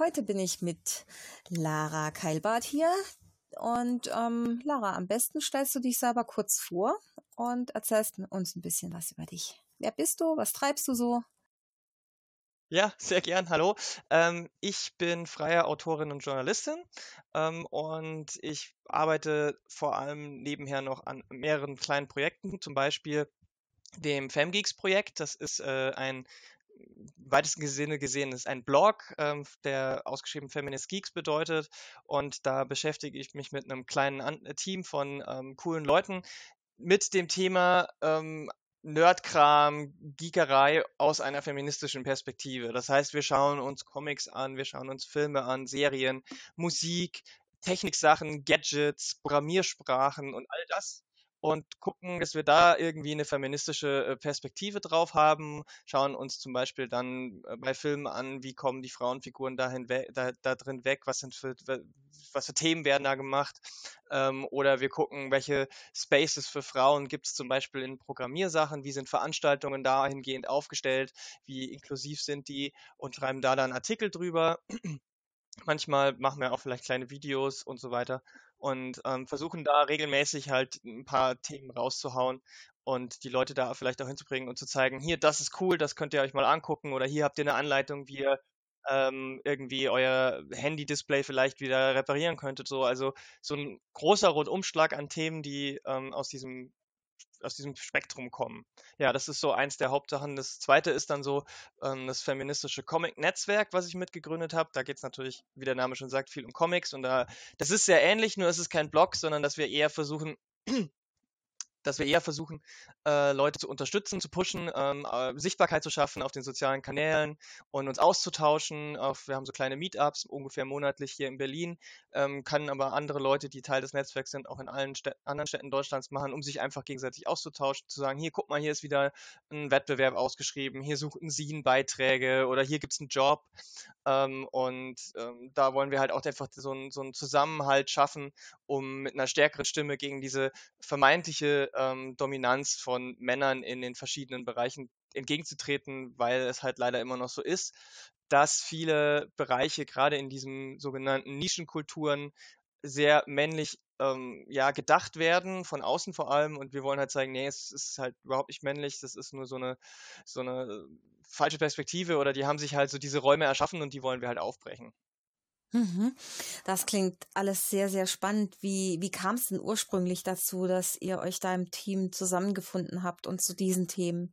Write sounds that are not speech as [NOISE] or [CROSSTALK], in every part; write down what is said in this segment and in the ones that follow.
Heute bin ich mit Lara Keilbart hier. Und ähm, Lara, am besten stellst du dich selber kurz vor und erzählst uns ein bisschen was über dich. Wer bist du? Was treibst du so? Ja, sehr gern. Hallo. Ähm, ich bin freie Autorin und Journalistin ähm, und ich arbeite vor allem nebenher noch an mehreren kleinen Projekten, zum Beispiel dem FemGeeks-Projekt. Das ist äh, ein weitesten Sinne gesehen ist ein Blog, ähm, der ausgeschrieben Feminist Geeks bedeutet. Und da beschäftige ich mich mit einem kleinen An äh, Team von ähm, coolen Leuten mit dem Thema ähm, Nerdkram, Geekerei aus einer feministischen Perspektive. Das heißt, wir schauen uns Comics an, wir schauen uns Filme an, Serien, Musik, Techniksachen, Gadgets, Programmiersprachen und all das und gucken, dass wir da irgendwie eine feministische äh, Perspektive drauf haben, schauen uns zum Beispiel dann äh, bei Filmen an, wie kommen die Frauenfiguren dahin da, da drin weg, was sind für, was für Themen werden da gemacht, ähm, oder wir gucken, welche Spaces für Frauen gibt es zum Beispiel in Programmiersachen, wie sind Veranstaltungen dahingehend aufgestellt, wie inklusiv sind die und schreiben da dann Artikel drüber. [CLEARS THROAT] Manchmal machen wir auch vielleicht kleine Videos und so weiter und ähm, versuchen da regelmäßig halt ein paar Themen rauszuhauen und die Leute da vielleicht auch hinzubringen und zu zeigen, hier, das ist cool, das könnt ihr euch mal angucken oder hier habt ihr eine Anleitung, wie ihr ähm, irgendwie euer Handy-Display vielleicht wieder reparieren könntet. So, also so ein großer Rundumschlag an Themen, die ähm, aus diesem aus diesem Spektrum kommen. Ja, das ist so eins der Hauptsachen. Das zweite ist dann so ähm, das feministische Comic-Netzwerk, was ich mitgegründet habe. Da geht es natürlich, wie der Name schon sagt, viel um Comics und da, das ist sehr ähnlich, nur ist es kein Blog, sondern dass wir eher versuchen, dass wir eher versuchen, äh, Leute zu unterstützen, zu pushen, ähm, äh, Sichtbarkeit zu schaffen auf den sozialen Kanälen und uns auszutauschen. Auf, wir haben so kleine Meetups, ungefähr monatlich hier in Berlin, ähm, können aber andere Leute, die Teil des Netzwerks sind, auch in allen Städ anderen Städten Deutschlands machen, um sich einfach gegenseitig auszutauschen, zu sagen, hier, guck mal, hier ist wieder ein Wettbewerb ausgeschrieben, hier suchen Sie Beiträge oder hier gibt es einen Job. Ähm, und ähm, da wollen wir halt auch einfach so, ein, so einen Zusammenhalt schaffen, um mit einer stärkeren Stimme gegen diese vermeintliche ähm, Dominanz von Männern in den verschiedenen Bereichen entgegenzutreten, weil es halt leider immer noch so ist, dass viele Bereiche gerade in diesen sogenannten Nischenkulturen sehr männlich ähm, ja gedacht werden von außen vor allem und wir wollen halt zeigen, nee, es ist halt überhaupt nicht männlich, das ist nur so eine so eine falsche Perspektive oder die haben sich halt so diese Räume erschaffen und die wollen wir halt aufbrechen. Mhm. Das klingt alles sehr, sehr spannend. Wie, wie kam es denn ursprünglich dazu, dass ihr euch da im Team zusammengefunden habt und zu diesen Themen?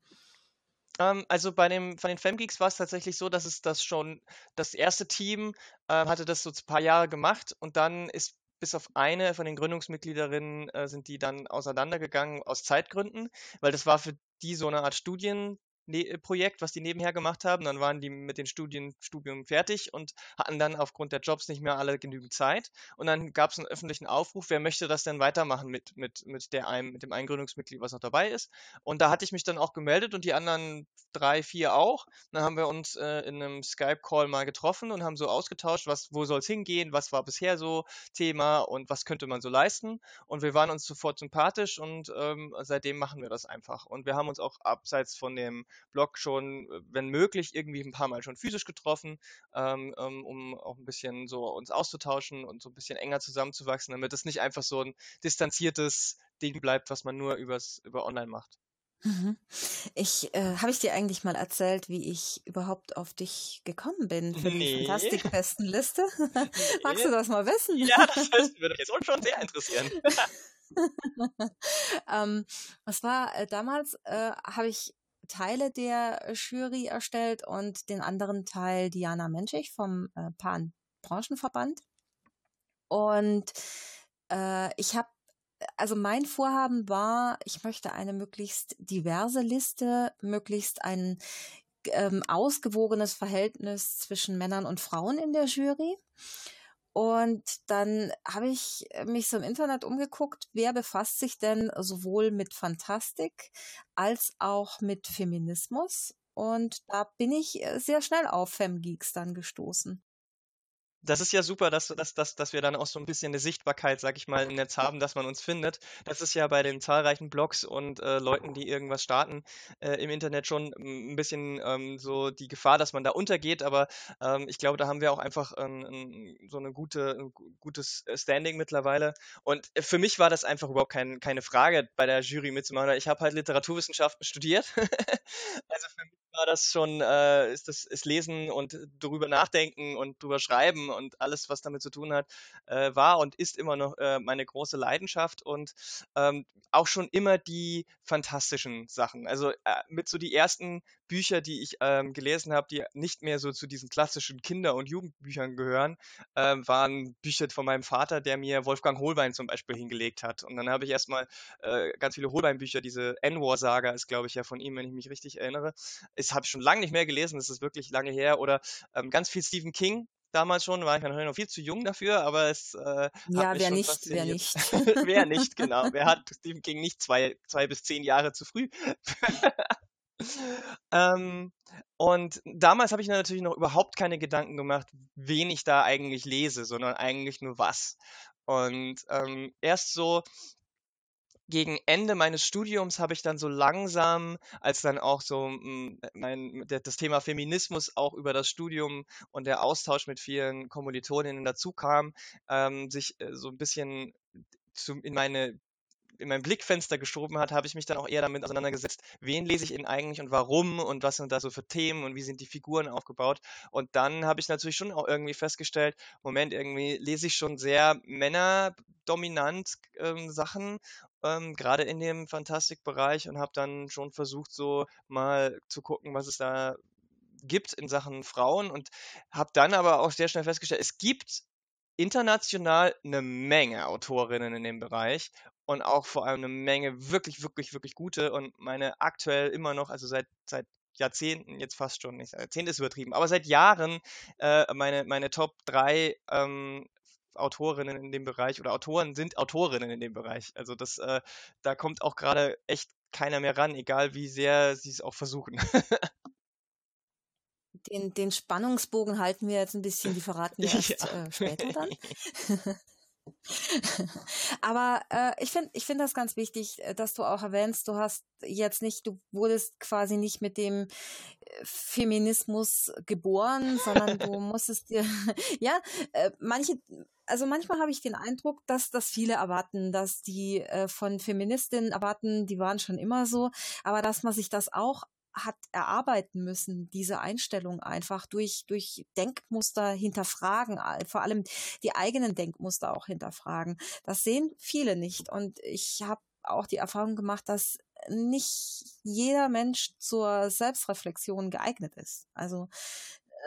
Ähm, also bei dem, von den Femgeeks war es tatsächlich so, dass es das schon, das erste Team äh, hatte das so ein paar Jahre gemacht und dann ist bis auf eine von den Gründungsmitgliederinnen äh, sind die dann auseinandergegangen aus Zeitgründen, weil das war für die so eine Art Studien, ne äh, Projekt, was die nebenher gemacht haben. Dann waren die mit den Studien, Studium fertig und hatten dann aufgrund der Jobs nicht mehr alle genügend Zeit. Und dann gab es einen öffentlichen Aufruf, wer möchte das denn weitermachen mit, mit, mit, der einem, mit dem Eingründungsmitglied, was noch dabei ist. Und da hatte ich mich dann auch gemeldet und die anderen drei, vier auch. Dann haben wir uns äh, in einem Skype-Call mal getroffen und haben so ausgetauscht, was, wo soll es hingehen, was war bisher so Thema und was könnte man so leisten. Und wir waren uns sofort sympathisch und ähm, seitdem machen wir das einfach. Und wir haben uns auch abseits von dem Blog schon, äh, wenn möglich, irgendwie ein paar Mal schon physisch getroffen, ähm, ähm, um auch ein bisschen so uns auszutauschen und so ein bisschen enger zusammenzuwachsen, damit es nicht einfach so ein distanziertes Ding bleibt, was man nur übers, über online macht. Mhm. Ich äh, habe ich dir eigentlich mal erzählt, wie ich überhaupt auf dich gekommen bin für nee. die Fantastikbestenliste? [LAUGHS] Nee. [LAUGHS] Magst du das mal wissen? Ja, das [LAUGHS] würde mich jetzt schon sehr interessieren. ähm, was war äh, damals, äh, habe ich Teile der Jury erstellt und den anderen Teil Diana Menschig vom äh, Pan Branchenverband. Und äh, ich habe also mein Vorhaben war, ich möchte eine möglichst diverse Liste, möglichst ein ähm, ausgewogenes Verhältnis zwischen Männern und Frauen in der Jury. Und dann habe ich mich so im Internet umgeguckt, wer befasst sich denn sowohl mit Fantastik als auch mit Feminismus. Und da bin ich äh, sehr schnell auf Femgeeks dann gestoßen das ist ja super, dass, dass, dass, dass wir dann auch so ein bisschen eine Sichtbarkeit, sag ich mal, im Netz haben, dass man uns findet. Das ist ja bei den zahlreichen Blogs und äh, Leuten, die irgendwas starten äh, im Internet schon ein bisschen ähm, so die Gefahr, dass man da untergeht. Aber ähm, ich glaube, da haben wir auch einfach ähm, so eine gute, ein gutes Standing mittlerweile. Und für mich war das einfach überhaupt kein, keine Frage, bei der Jury mitzumachen. Ich habe halt Literaturwissenschaften studiert. [LAUGHS] also für mich war das schon, äh, ist das ist Lesen und darüber nachdenken und drüber schreiben und alles, was damit zu tun hat, äh, war und ist immer noch äh, meine große Leidenschaft und ähm, auch schon immer die fantastischen Sachen. Also äh, mit so die ersten Bücher, die ich ähm, gelesen habe, die nicht mehr so zu diesen klassischen Kinder- und Jugendbüchern gehören, äh, waren Bücher von meinem Vater, der mir Wolfgang Holbein zum Beispiel hingelegt hat. Und dann habe ich erstmal äh, ganz viele Holbein-Bücher, diese N-War-Saga ist, glaube ich, ja von ihm, wenn ich mich richtig erinnere. Das habe ich schon lange nicht mehr gelesen, das ist wirklich lange her. Oder ähm, ganz viel Stephen King, damals schon, war ich noch viel zu jung dafür, aber es äh, ja, wer nicht, wer nicht. [LAUGHS] wer nicht, genau. [LAUGHS] Wer hat Stephen King nicht zwei, zwei bis zehn Jahre zu früh? [LAUGHS] ähm, und damals habe ich natürlich noch überhaupt keine Gedanken gemacht, wen ich da eigentlich lese, sondern eigentlich nur was. Und ähm, erst so gegen Ende meines Studiums habe ich dann so langsam, als dann auch so hm, mein, das Thema Feminismus auch über das Studium und der Austausch mit vielen Kommilitoninnen dazu kam, ähm, sich äh, so ein bisschen zu, in meine in mein Blickfenster geschoben hat, habe ich mich dann auch eher damit auseinandergesetzt, wen lese ich denn eigentlich und warum und was sind da so für Themen und wie sind die Figuren aufgebaut. Und dann habe ich natürlich schon auch irgendwie festgestellt, Moment, irgendwie lese ich schon sehr männerdominant ähm, Sachen ähm, gerade in dem Fantastikbereich und habe dann schon versucht, so mal zu gucken, was es da gibt in Sachen Frauen und habe dann aber auch sehr schnell festgestellt, es gibt international eine Menge Autorinnen in dem Bereich und auch vor allem eine Menge wirklich, wirklich, wirklich gute und meine aktuell immer noch, also seit, seit Jahrzehnten, jetzt fast schon nicht, Jahrzehnte ist übertrieben, aber seit Jahren äh, meine, meine Top 3 ähm, Autorinnen in dem Bereich oder Autoren sind Autorinnen in dem Bereich. Also das, äh, da kommt auch gerade echt keiner mehr ran, egal wie sehr sie es auch versuchen. [LAUGHS] Den, den Spannungsbogen halten wir jetzt ein bisschen, die verraten wir [LAUGHS] erst ja. äh, später dann. [LAUGHS] Aber äh, ich finde ich finde das ganz wichtig, äh, dass du auch erwähnst, du hast jetzt nicht, du wurdest quasi nicht mit dem äh, Feminismus geboren, sondern du [LAUGHS] musstest dir, ja, äh, manche, also manchmal habe ich den Eindruck, dass das viele erwarten, dass die äh, von Feministinnen erwarten, die waren schon immer so, aber dass man sich das auch hat erarbeiten müssen, diese Einstellung einfach durch, durch Denkmuster hinterfragen, vor allem die eigenen Denkmuster auch hinterfragen. Das sehen viele nicht. Und ich habe auch die Erfahrung gemacht, dass nicht jeder Mensch zur Selbstreflexion geeignet ist. Also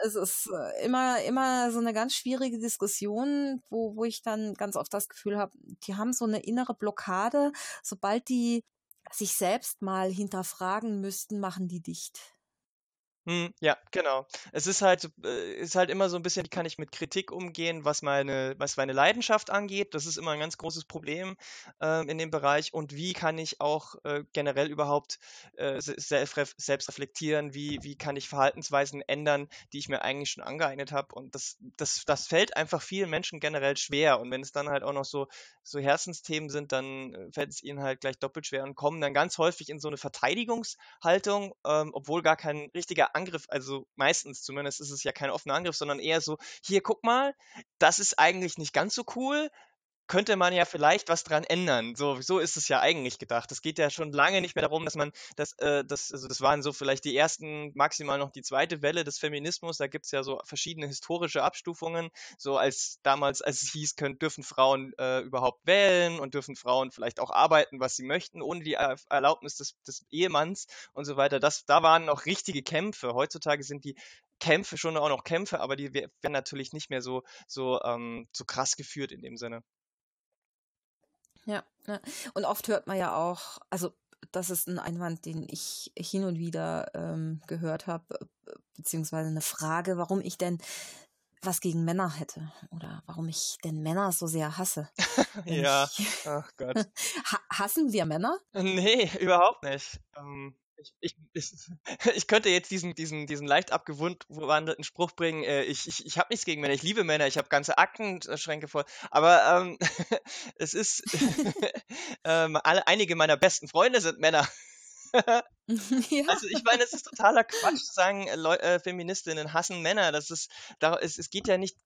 es ist äh, immer, immer so eine ganz schwierige Diskussion, wo, wo ich dann ganz oft das Gefühl habe, die haben so eine innere Blockade. Sobald die sich selbst mal hinterfragen müssten, machen die dicht. Hm, ja, genau. Es ist halt, äh, ist halt immer so ein bisschen, wie kann ich mit Kritik umgehen, was meine, was meine Leidenschaft angeht. Das ist immer ein ganz großes Problem äh, in dem Bereich. Und wie kann ich auch äh, generell überhaupt äh, selbst, selbst reflektieren? Wie, wie kann ich Verhaltensweisen ändern, die ich mir eigentlich schon angeeignet habe? Und das, das, das fällt einfach vielen Menschen generell schwer. Und wenn es dann halt auch noch so, so Herzensthemen sind, dann äh, fällt es ihnen halt gleich doppelt schwer und kommen dann ganz häufig in so eine Verteidigungshaltung, ähm, obwohl gar kein richtiger Angriff, also meistens zumindest ist es ja kein offener Angriff, sondern eher so, hier guck mal, das ist eigentlich nicht ganz so cool, könnte man ja vielleicht was dran ändern. So, so ist es ja eigentlich gedacht. Es geht ja schon lange nicht mehr darum, dass man das, äh, das, also das waren so vielleicht die ersten, maximal noch die zweite Welle des Feminismus. Da gibt's ja so verschiedene historische Abstufungen. So als damals, als es hieß, können, dürfen Frauen äh, überhaupt wählen und dürfen Frauen vielleicht auch arbeiten, was sie möchten, ohne die Erlaubnis des, des Ehemanns und so weiter. Das, da waren noch richtige Kämpfe. Heutzutage sind die Kämpfe schon auch noch Kämpfe, aber die werden natürlich nicht mehr so, so, ähm, so krass geführt in dem Sinne. Ja, ja. Und oft hört man ja auch, also das ist ein Einwand, den ich hin und wieder ähm, gehört habe, beziehungsweise eine Frage, warum ich denn was gegen Männer hätte oder warum ich denn Männer so sehr hasse. [LAUGHS] ja, ach Gott. [LAUGHS] hassen wir Männer? Nee, überhaupt nicht. Ähm, ich, ich, [LAUGHS] ich, könnte jetzt diesen, diesen, diesen leicht abgewandelten Spruch bringen, äh, ich, ich, ich habe nichts gegen Männer, ich liebe Männer, ich habe ganze Aktenschränke voll. Aber ähm, [LAUGHS] es ist, [LAUGHS] ähm, alle, einige meiner besten Freunde sind Männer. ja. Also ich meine, es ist totaler Quatsch zu sagen, Leu äh, Feministinnen hassen Männer. Das ist, da, es, es geht ja nicht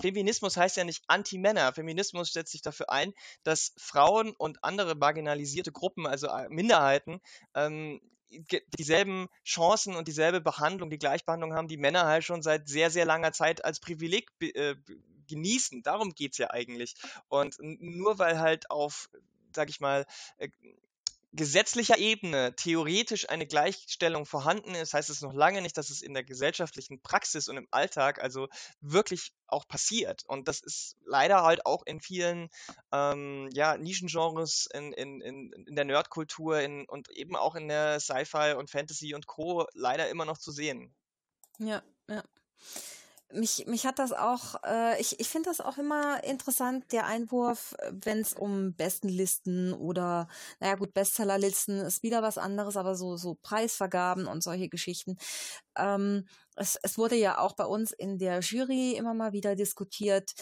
Feminismus heißt ja nicht Anti-Männer. Feminismus setzt sich dafür ein, dass Frauen und andere marginalisierte Gruppen, also äh, Minderheiten, ähm, dieselben Chancen und dieselbe Behandlung, die Gleichbehandlung haben, die Männer halt schon seit sehr, sehr langer Zeit als Privileg äh, genießen. Darum geht's ja eigentlich. Und nur weil halt auf, sag ich mal, äh, gesetzlicher Ebene theoretisch eine Gleichstellung vorhanden ist, heißt es noch lange nicht, dass es in der gesellschaftlichen Praxis und im Alltag also wirklich auch passiert. Und das ist leider halt auch in vielen ähm, ja, Nischengenres, in, in, in, in der Nerdkultur in, und eben auch in der Sci-Fi und Fantasy und Co. leider immer noch zu sehen. Ja, ja mich, mich hat das auch, äh, ich, ich finde das auch immer interessant, der Einwurf, wenn es um Bestenlisten oder, naja gut, Bestsellerlisten ist wieder was anderes, aber so, so Preisvergaben und solche Geschichten. Ähm, es, es wurde ja auch bei uns in der Jury immer mal wieder diskutiert,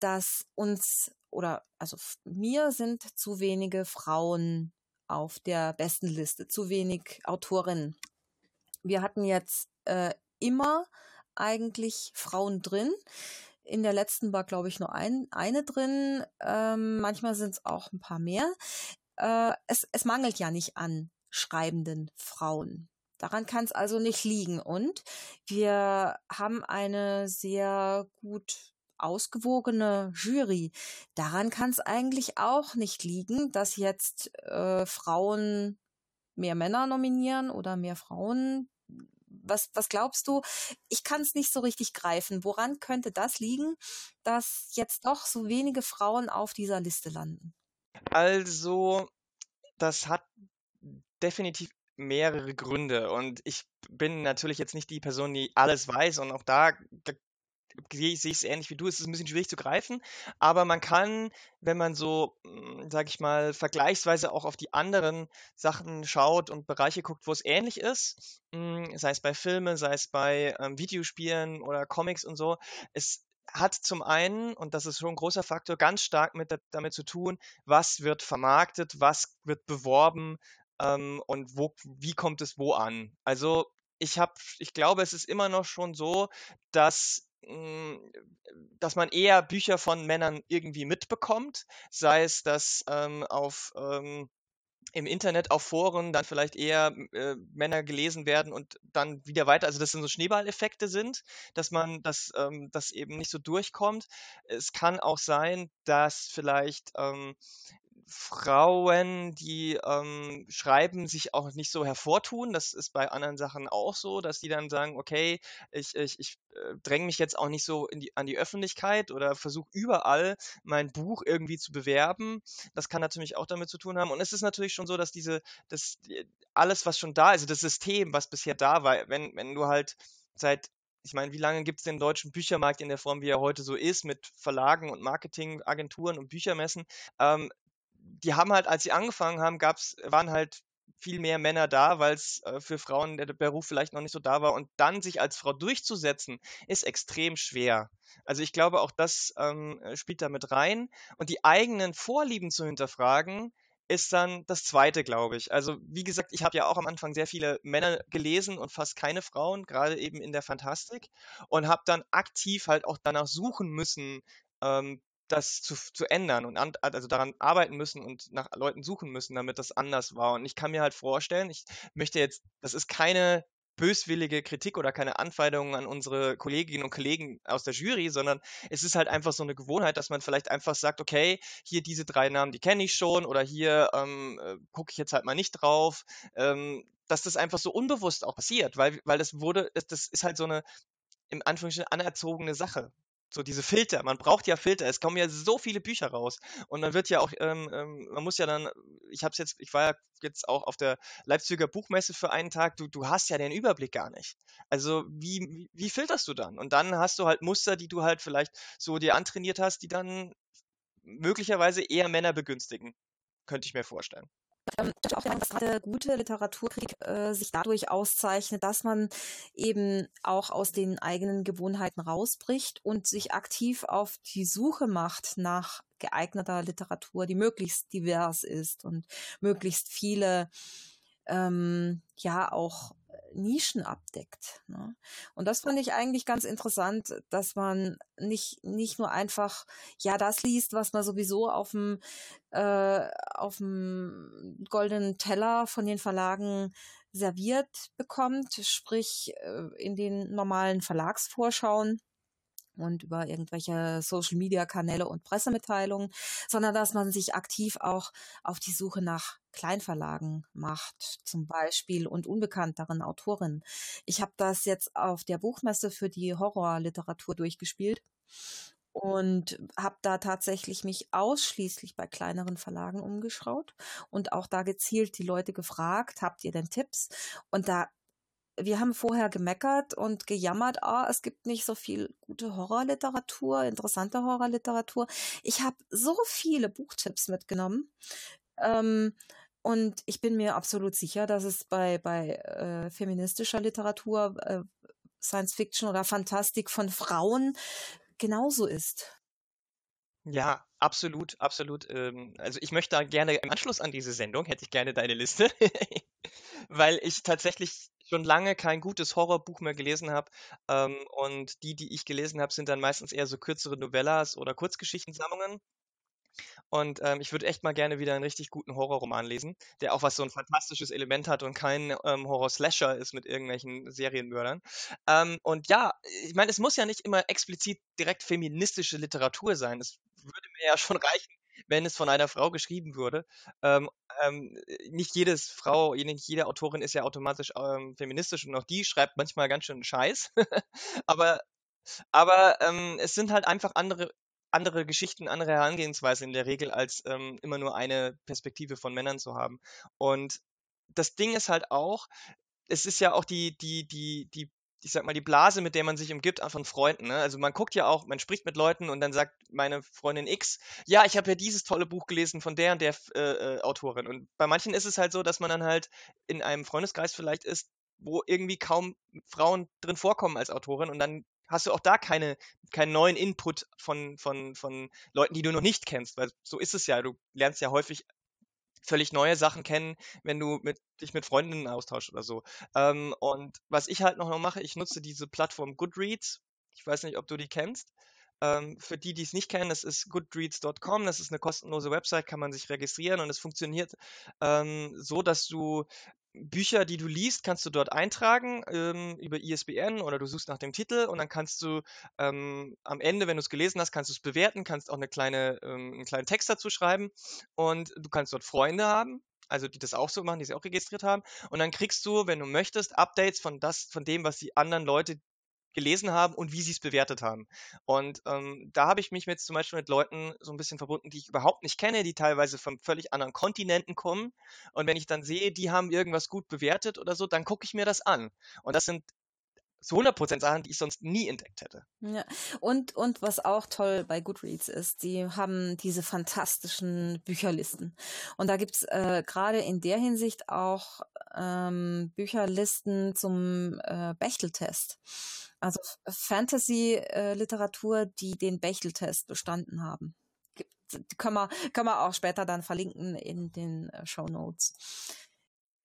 dass uns oder also mir sind zu wenige Frauen auf der Bestenliste, zu wenig Autorinnen. Wir hatten jetzt äh, immer eigentlich Frauen drin. In der letzten war, glaube ich, nur ein, eine drin. Ähm, manchmal sind es auch ein paar mehr. Äh, es, es mangelt ja nicht an schreibenden Frauen. Daran kann es also nicht liegen. Und wir haben eine sehr gut ausgewogene Jury. Daran kann es eigentlich auch nicht liegen, dass jetzt äh, Frauen mehr Männer nominieren oder mehr Frauen was, was glaubst du? Ich kann es nicht so richtig greifen. Woran könnte das liegen, dass jetzt doch so wenige Frauen auf dieser Liste landen? Also, das hat definitiv mehrere Gründe und ich bin natürlich jetzt nicht die Person, die alles weiß und auch da, da sehe ich es ähnlich wie du, es ist ein bisschen schwierig zu greifen, aber man kann, wenn man so, hm, sage ich mal, vergleichsweise auch auf die anderen Sachen schaut und Bereiche guckt, wo es ähnlich ist, hm, sei es bei Filmen, sei es bei ähm, Videospielen oder Comics und so, es hat zum einen, und das ist schon ein großer Faktor, ganz stark mit, damit zu tun, was wird vermarktet, was wird beworben ähm, und wo, wie kommt es wo an. Also ich habe, ich glaube, es ist immer noch schon so, dass dass man eher Bücher von Männern irgendwie mitbekommt, sei es, dass ähm, auf ähm, im Internet auf Foren dann vielleicht eher äh, Männer gelesen werden und dann wieder weiter, also das sind so Schneeballeffekte sind, dass man das, ähm, das eben nicht so durchkommt. Es kann auch sein, dass vielleicht ähm, Frauen, die ähm, schreiben, sich auch nicht so hervortun. Das ist bei anderen Sachen auch so, dass die dann sagen, okay, ich, ich, ich äh, dränge mich jetzt auch nicht so die, an die Öffentlichkeit oder versuche überall mein Buch irgendwie zu bewerben. Das kann natürlich auch damit zu tun haben. Und es ist natürlich schon so, dass diese, dass alles, was schon da ist, also das System, was bisher da war, wenn, wenn du halt seit ich meine, wie lange gibt es den deutschen Büchermarkt in der Form, wie er heute so ist, mit Verlagen und Marketingagenturen und Büchermessen? Ähm, die haben halt, als sie angefangen haben, gab's, waren halt viel mehr Männer da, weil es äh, für Frauen der Beruf vielleicht noch nicht so da war. Und dann sich als Frau durchzusetzen, ist extrem schwer. Also ich glaube, auch das ähm, spielt da mit rein. Und die eigenen Vorlieben zu hinterfragen, ist dann das Zweite, glaube ich. Also wie gesagt, ich habe ja auch am Anfang sehr viele Männer gelesen und fast keine Frauen, gerade eben in der Fantastik. Und habe dann aktiv halt auch danach suchen müssen, ähm, das zu, zu ändern und an, also daran arbeiten müssen und nach Leuten suchen müssen, damit das anders war. Und ich kann mir halt vorstellen, ich möchte jetzt, das ist keine böswillige Kritik oder keine Anfeindungen an unsere Kolleginnen und Kollegen aus der Jury, sondern es ist halt einfach so eine Gewohnheit, dass man vielleicht einfach sagt, okay, hier diese drei Namen, die kenne ich schon oder hier ähm, äh, gucke ich jetzt halt mal nicht drauf, ähm, dass das einfach so unbewusst auch passiert, weil, weil das wurde, das ist halt so eine im Anführungsstrichen anerzogene Sache so diese Filter. Man braucht ja Filter. Es kommen ja so viele Bücher raus. Und dann wird ja auch, ähm, ähm, man muss ja dann, ich habe jetzt, ich war ja jetzt auch auf der Leipziger Buchmesse für einen Tag, du, du hast ja den Überblick gar nicht. Also wie, wie filterst du dann? Und dann hast du halt Muster, die du halt vielleicht so dir antrainiert hast, die dann möglicherweise eher Männer begünstigen. Könnte ich mir vorstellen. Ähm, ich auch der dass gerade gute Literaturkritik äh, sich dadurch auszeichnet, dass man eben auch aus den eigenen Gewohnheiten rausbricht und sich aktiv auf die Suche macht nach geeigneter Literatur, die möglichst divers ist und möglichst viele ähm, ja auch Nischen abdeckt. Ne? Und das fand ich eigentlich ganz interessant, dass man nicht, nicht nur einfach, ja, das liest, was man sowieso auf dem, äh, auf dem goldenen Teller von den Verlagen serviert bekommt, sprich äh, in den normalen Verlagsvorschauen und über irgendwelche Social-Media-Kanäle und Pressemitteilungen, sondern dass man sich aktiv auch auf die Suche nach Kleinverlagen macht, zum Beispiel, und unbekannteren Autorinnen. Ich habe das jetzt auf der Buchmesse für die Horrorliteratur durchgespielt und habe da tatsächlich mich ausschließlich bei kleineren Verlagen umgeschaut und auch da gezielt die Leute gefragt, habt ihr denn Tipps? Und da wir haben vorher gemeckert und gejammert, ah, es gibt nicht so viel gute Horrorliteratur, interessante Horrorliteratur. Ich habe so viele Buchtipps mitgenommen. Ähm, und ich bin mir absolut sicher, dass es bei, bei äh, feministischer Literatur, äh, Science Fiction oder Fantastik von Frauen genauso ist. Ja, absolut, absolut. Ähm, also ich möchte da gerne im Anschluss an diese Sendung, hätte ich gerne deine Liste, [LAUGHS] weil ich tatsächlich schon lange kein gutes Horrorbuch mehr gelesen habe. Ähm, und die, die ich gelesen habe, sind dann meistens eher so kürzere Novellas oder Kurzgeschichtensammlungen. Und ähm, ich würde echt mal gerne wieder einen richtig guten Horrorroman lesen, der auch was so ein fantastisches Element hat und kein ähm, Horror-Slasher ist mit irgendwelchen Serienmördern. Ähm, und ja, ich meine, es muss ja nicht immer explizit direkt feministische Literatur sein. Es würde mir ja schon reichen, wenn es von einer Frau geschrieben würde. Ähm, ähm, nicht jedes Frau, nicht jede Autorin ist ja automatisch ähm, feministisch und auch die schreibt manchmal ganz schön Scheiß. [LAUGHS] aber aber ähm, es sind halt einfach andere andere Geschichten, andere Herangehensweise in der Regel, als ähm, immer nur eine Perspektive von Männern zu haben. Und das Ding ist halt auch, es ist ja auch die, die, die, die, ich sag mal, die Blase, mit der man sich umgibt, von Freunden. Ne? Also man guckt ja auch, man spricht mit Leuten und dann sagt meine Freundin X, ja, ich habe ja dieses tolle Buch gelesen von der und der äh, äh, Autorin. Und bei manchen ist es halt so, dass man dann halt in einem Freundeskreis vielleicht ist, wo irgendwie kaum Frauen drin vorkommen als Autorin und dann hast du auch da keine, keinen neuen Input von, von, von Leuten, die du noch nicht kennst, weil so ist es ja. Du lernst ja häufig völlig neue Sachen kennen, wenn du mit, dich mit Freundinnen austauschst oder so. Ähm, und was ich halt noch mache, ich nutze diese Plattform Goodreads. Ich weiß nicht, ob du die kennst. Ähm, für die, die es nicht kennen, das ist goodreads.com. Das ist eine kostenlose Website, kann man sich registrieren und es funktioniert ähm, so, dass du Bücher, die du liest, kannst du dort eintragen ähm, über ISBN oder du suchst nach dem Titel und dann kannst du ähm, am Ende, wenn du es gelesen hast, kannst du es bewerten, kannst auch eine kleine, ähm, einen kleinen Text dazu schreiben und du kannst dort Freunde haben, also die das auch so machen, die sie auch registriert haben. Und dann kriegst du, wenn du möchtest, Updates von das, von dem, was die anderen Leute gelesen haben und wie sie es bewertet haben. Und ähm, da habe ich mich jetzt zum Beispiel mit Leuten so ein bisschen verbunden, die ich überhaupt nicht kenne, die teilweise von völlig anderen Kontinenten kommen. Und wenn ich dann sehe, die haben irgendwas gut bewertet oder so, dann gucke ich mir das an. Und das sind zu 100% Sachen, die ich sonst nie entdeckt hätte. Ja, und, und was auch toll bei Goodreads ist, die haben diese fantastischen Bücherlisten. Und da gibt's äh, gerade in der Hinsicht auch ähm, Bücherlisten zum äh, Bechteltest. Also Fantasy-Literatur, die den Bechteltest bestanden haben. Können wir, können wir auch später dann verlinken in den äh, Show Notes.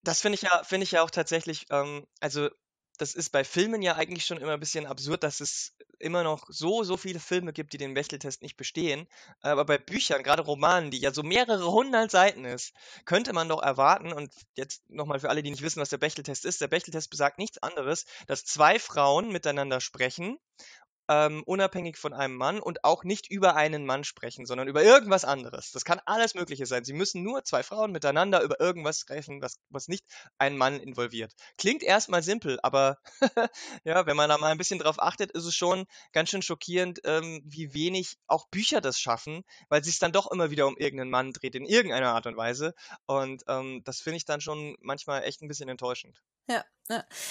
Das finde ich ja, finde ich ja auch tatsächlich, ähm, also das ist bei Filmen ja eigentlich schon immer ein bisschen absurd, dass es immer noch so, so viele Filme gibt, die den Bechteltest nicht bestehen. Aber bei Büchern, gerade Romanen, die ja so mehrere hundert Seiten ist, könnte man doch erwarten, und jetzt nochmal für alle, die nicht wissen, was der Bechteltest ist, der Bechteltest besagt nichts anderes, dass zwei Frauen miteinander sprechen ähm, unabhängig von einem Mann und auch nicht über einen Mann sprechen, sondern über irgendwas anderes. Das kann alles Mögliche sein. Sie müssen nur zwei Frauen miteinander über irgendwas sprechen, was, was nicht einen Mann involviert. Klingt erstmal simpel, aber [LAUGHS] ja, wenn man da mal ein bisschen drauf achtet, ist es schon ganz schön schockierend, ähm, wie wenig auch Bücher das schaffen, weil sie es dann doch immer wieder um irgendeinen Mann dreht, in irgendeiner Art und Weise. Und ähm, das finde ich dann schon manchmal echt ein bisschen enttäuschend. Ja.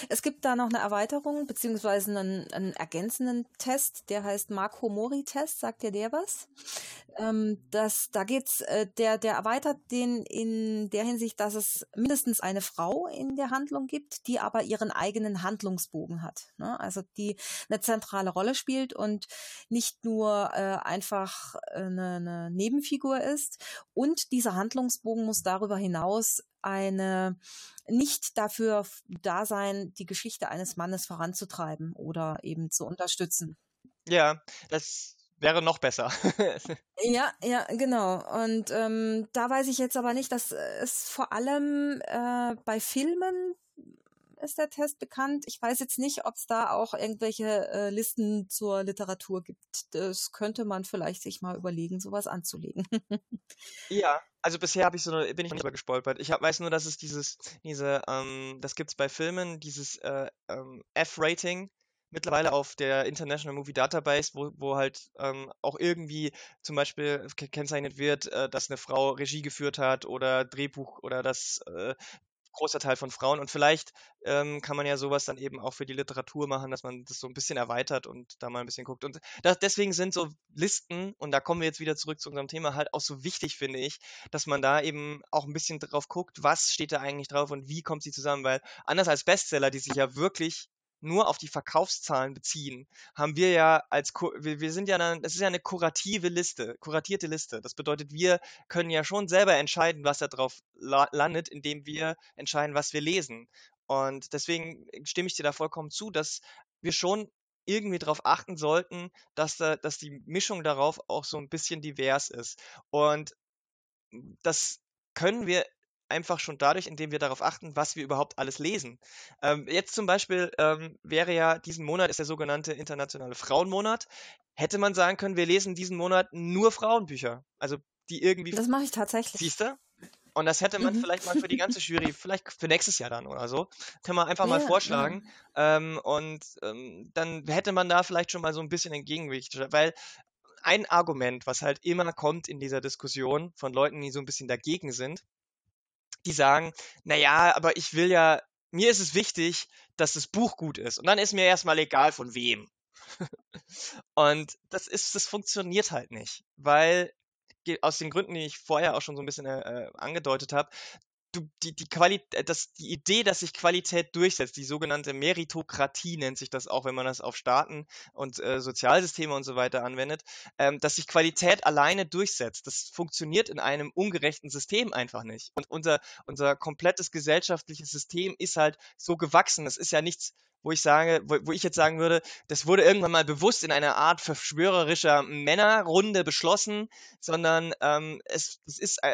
Es gibt da noch eine Erweiterung beziehungsweise einen, einen ergänzenden Test, der heißt Marco-Mori-Test. Sagt dir der was? Ähm, das, da geht's, äh, der, der erweitert den in der Hinsicht, dass es mindestens eine Frau in der Handlung gibt, die aber ihren eigenen Handlungsbogen hat. Ne? Also die eine zentrale Rolle spielt und nicht nur äh, einfach eine, eine Nebenfigur ist. Und dieser Handlungsbogen muss darüber hinaus eine nicht dafür da sein, die Geschichte eines Mannes voranzutreiben oder eben zu unterstützen. Ja, das wäre noch besser. [LAUGHS] ja, ja, genau. Und ähm, da weiß ich jetzt aber nicht, dass es vor allem äh, bei Filmen ist der Test bekannt. Ich weiß jetzt nicht, ob es da auch irgendwelche äh, Listen zur Literatur gibt. Das könnte man vielleicht sich mal überlegen, sowas anzulegen. [LAUGHS] ja, also bisher habe ich so bin ich nicht über gestolpert. Ich hab, weiß nur, dass es dieses, diese, ähm, das gibt's bei Filmen, dieses äh, ähm, F-Rating mittlerweile auf der International Movie Database, wo, wo halt ähm, auch irgendwie zum Beispiel gekennzeichnet wird, äh, dass eine Frau Regie geführt hat oder Drehbuch oder dass äh, großer Teil von Frauen. Und vielleicht ähm, kann man ja sowas dann eben auch für die Literatur machen, dass man das so ein bisschen erweitert und da mal ein bisschen guckt. Und das, deswegen sind so Listen, und da kommen wir jetzt wieder zurück zu unserem Thema, halt auch so wichtig, finde ich, dass man da eben auch ein bisschen drauf guckt, was steht da eigentlich drauf und wie kommt sie zusammen. Weil anders als Bestseller, die sich ja wirklich nur auf die Verkaufszahlen beziehen, haben wir ja als, wir, sind ja dann, das ist ja eine kurative Liste, kuratierte Liste. Das bedeutet, wir können ja schon selber entscheiden, was da drauf la landet, indem wir entscheiden, was wir lesen. Und deswegen stimme ich dir da vollkommen zu, dass wir schon irgendwie darauf achten sollten, dass, da, dass die Mischung darauf auch so ein bisschen divers ist. Und das können wir einfach schon dadurch, indem wir darauf achten, was wir überhaupt alles lesen. Ähm, jetzt zum Beispiel ähm, wäre ja, diesen Monat ist der sogenannte Internationale Frauenmonat. Hätte man sagen können, wir lesen diesen Monat nur Frauenbücher. Also die irgendwie. Das mache ich tatsächlich. Siehst du? Und das hätte man mhm. vielleicht mal für die ganze [LAUGHS] Jury, vielleicht für nächstes Jahr dann oder so, können wir einfach mal ja, vorschlagen. Ja. Ähm, und ähm, dann hätte man da vielleicht schon mal so ein bisschen entgegengewicht. Weil ein Argument, was halt immer kommt in dieser Diskussion von Leuten, die so ein bisschen dagegen sind, die sagen, naja, aber ich will ja, mir ist es wichtig, dass das Buch gut ist. Und dann ist mir erstmal egal von wem. [LAUGHS] und das ist, das funktioniert halt nicht, weil aus den Gründen, die ich vorher auch schon so ein bisschen äh, angedeutet habe, du, die, die, Quali äh, das, die Idee, dass sich Qualität durchsetzt, die sogenannte Meritokratie nennt sich das auch, wenn man das auf Staaten und äh, Sozialsysteme und so weiter anwendet, ähm, dass sich Qualität alleine durchsetzt. Das funktioniert in einem ungerechten System einfach nicht. Und unser, unser komplettes gesellschaftliches System ist halt so gewachsen. Das ist ja nichts, wo ich sage, wo, wo, ich jetzt sagen würde, das wurde irgendwann mal bewusst in einer Art verschwörerischer Männerrunde beschlossen, sondern ähm, es, es ist äh,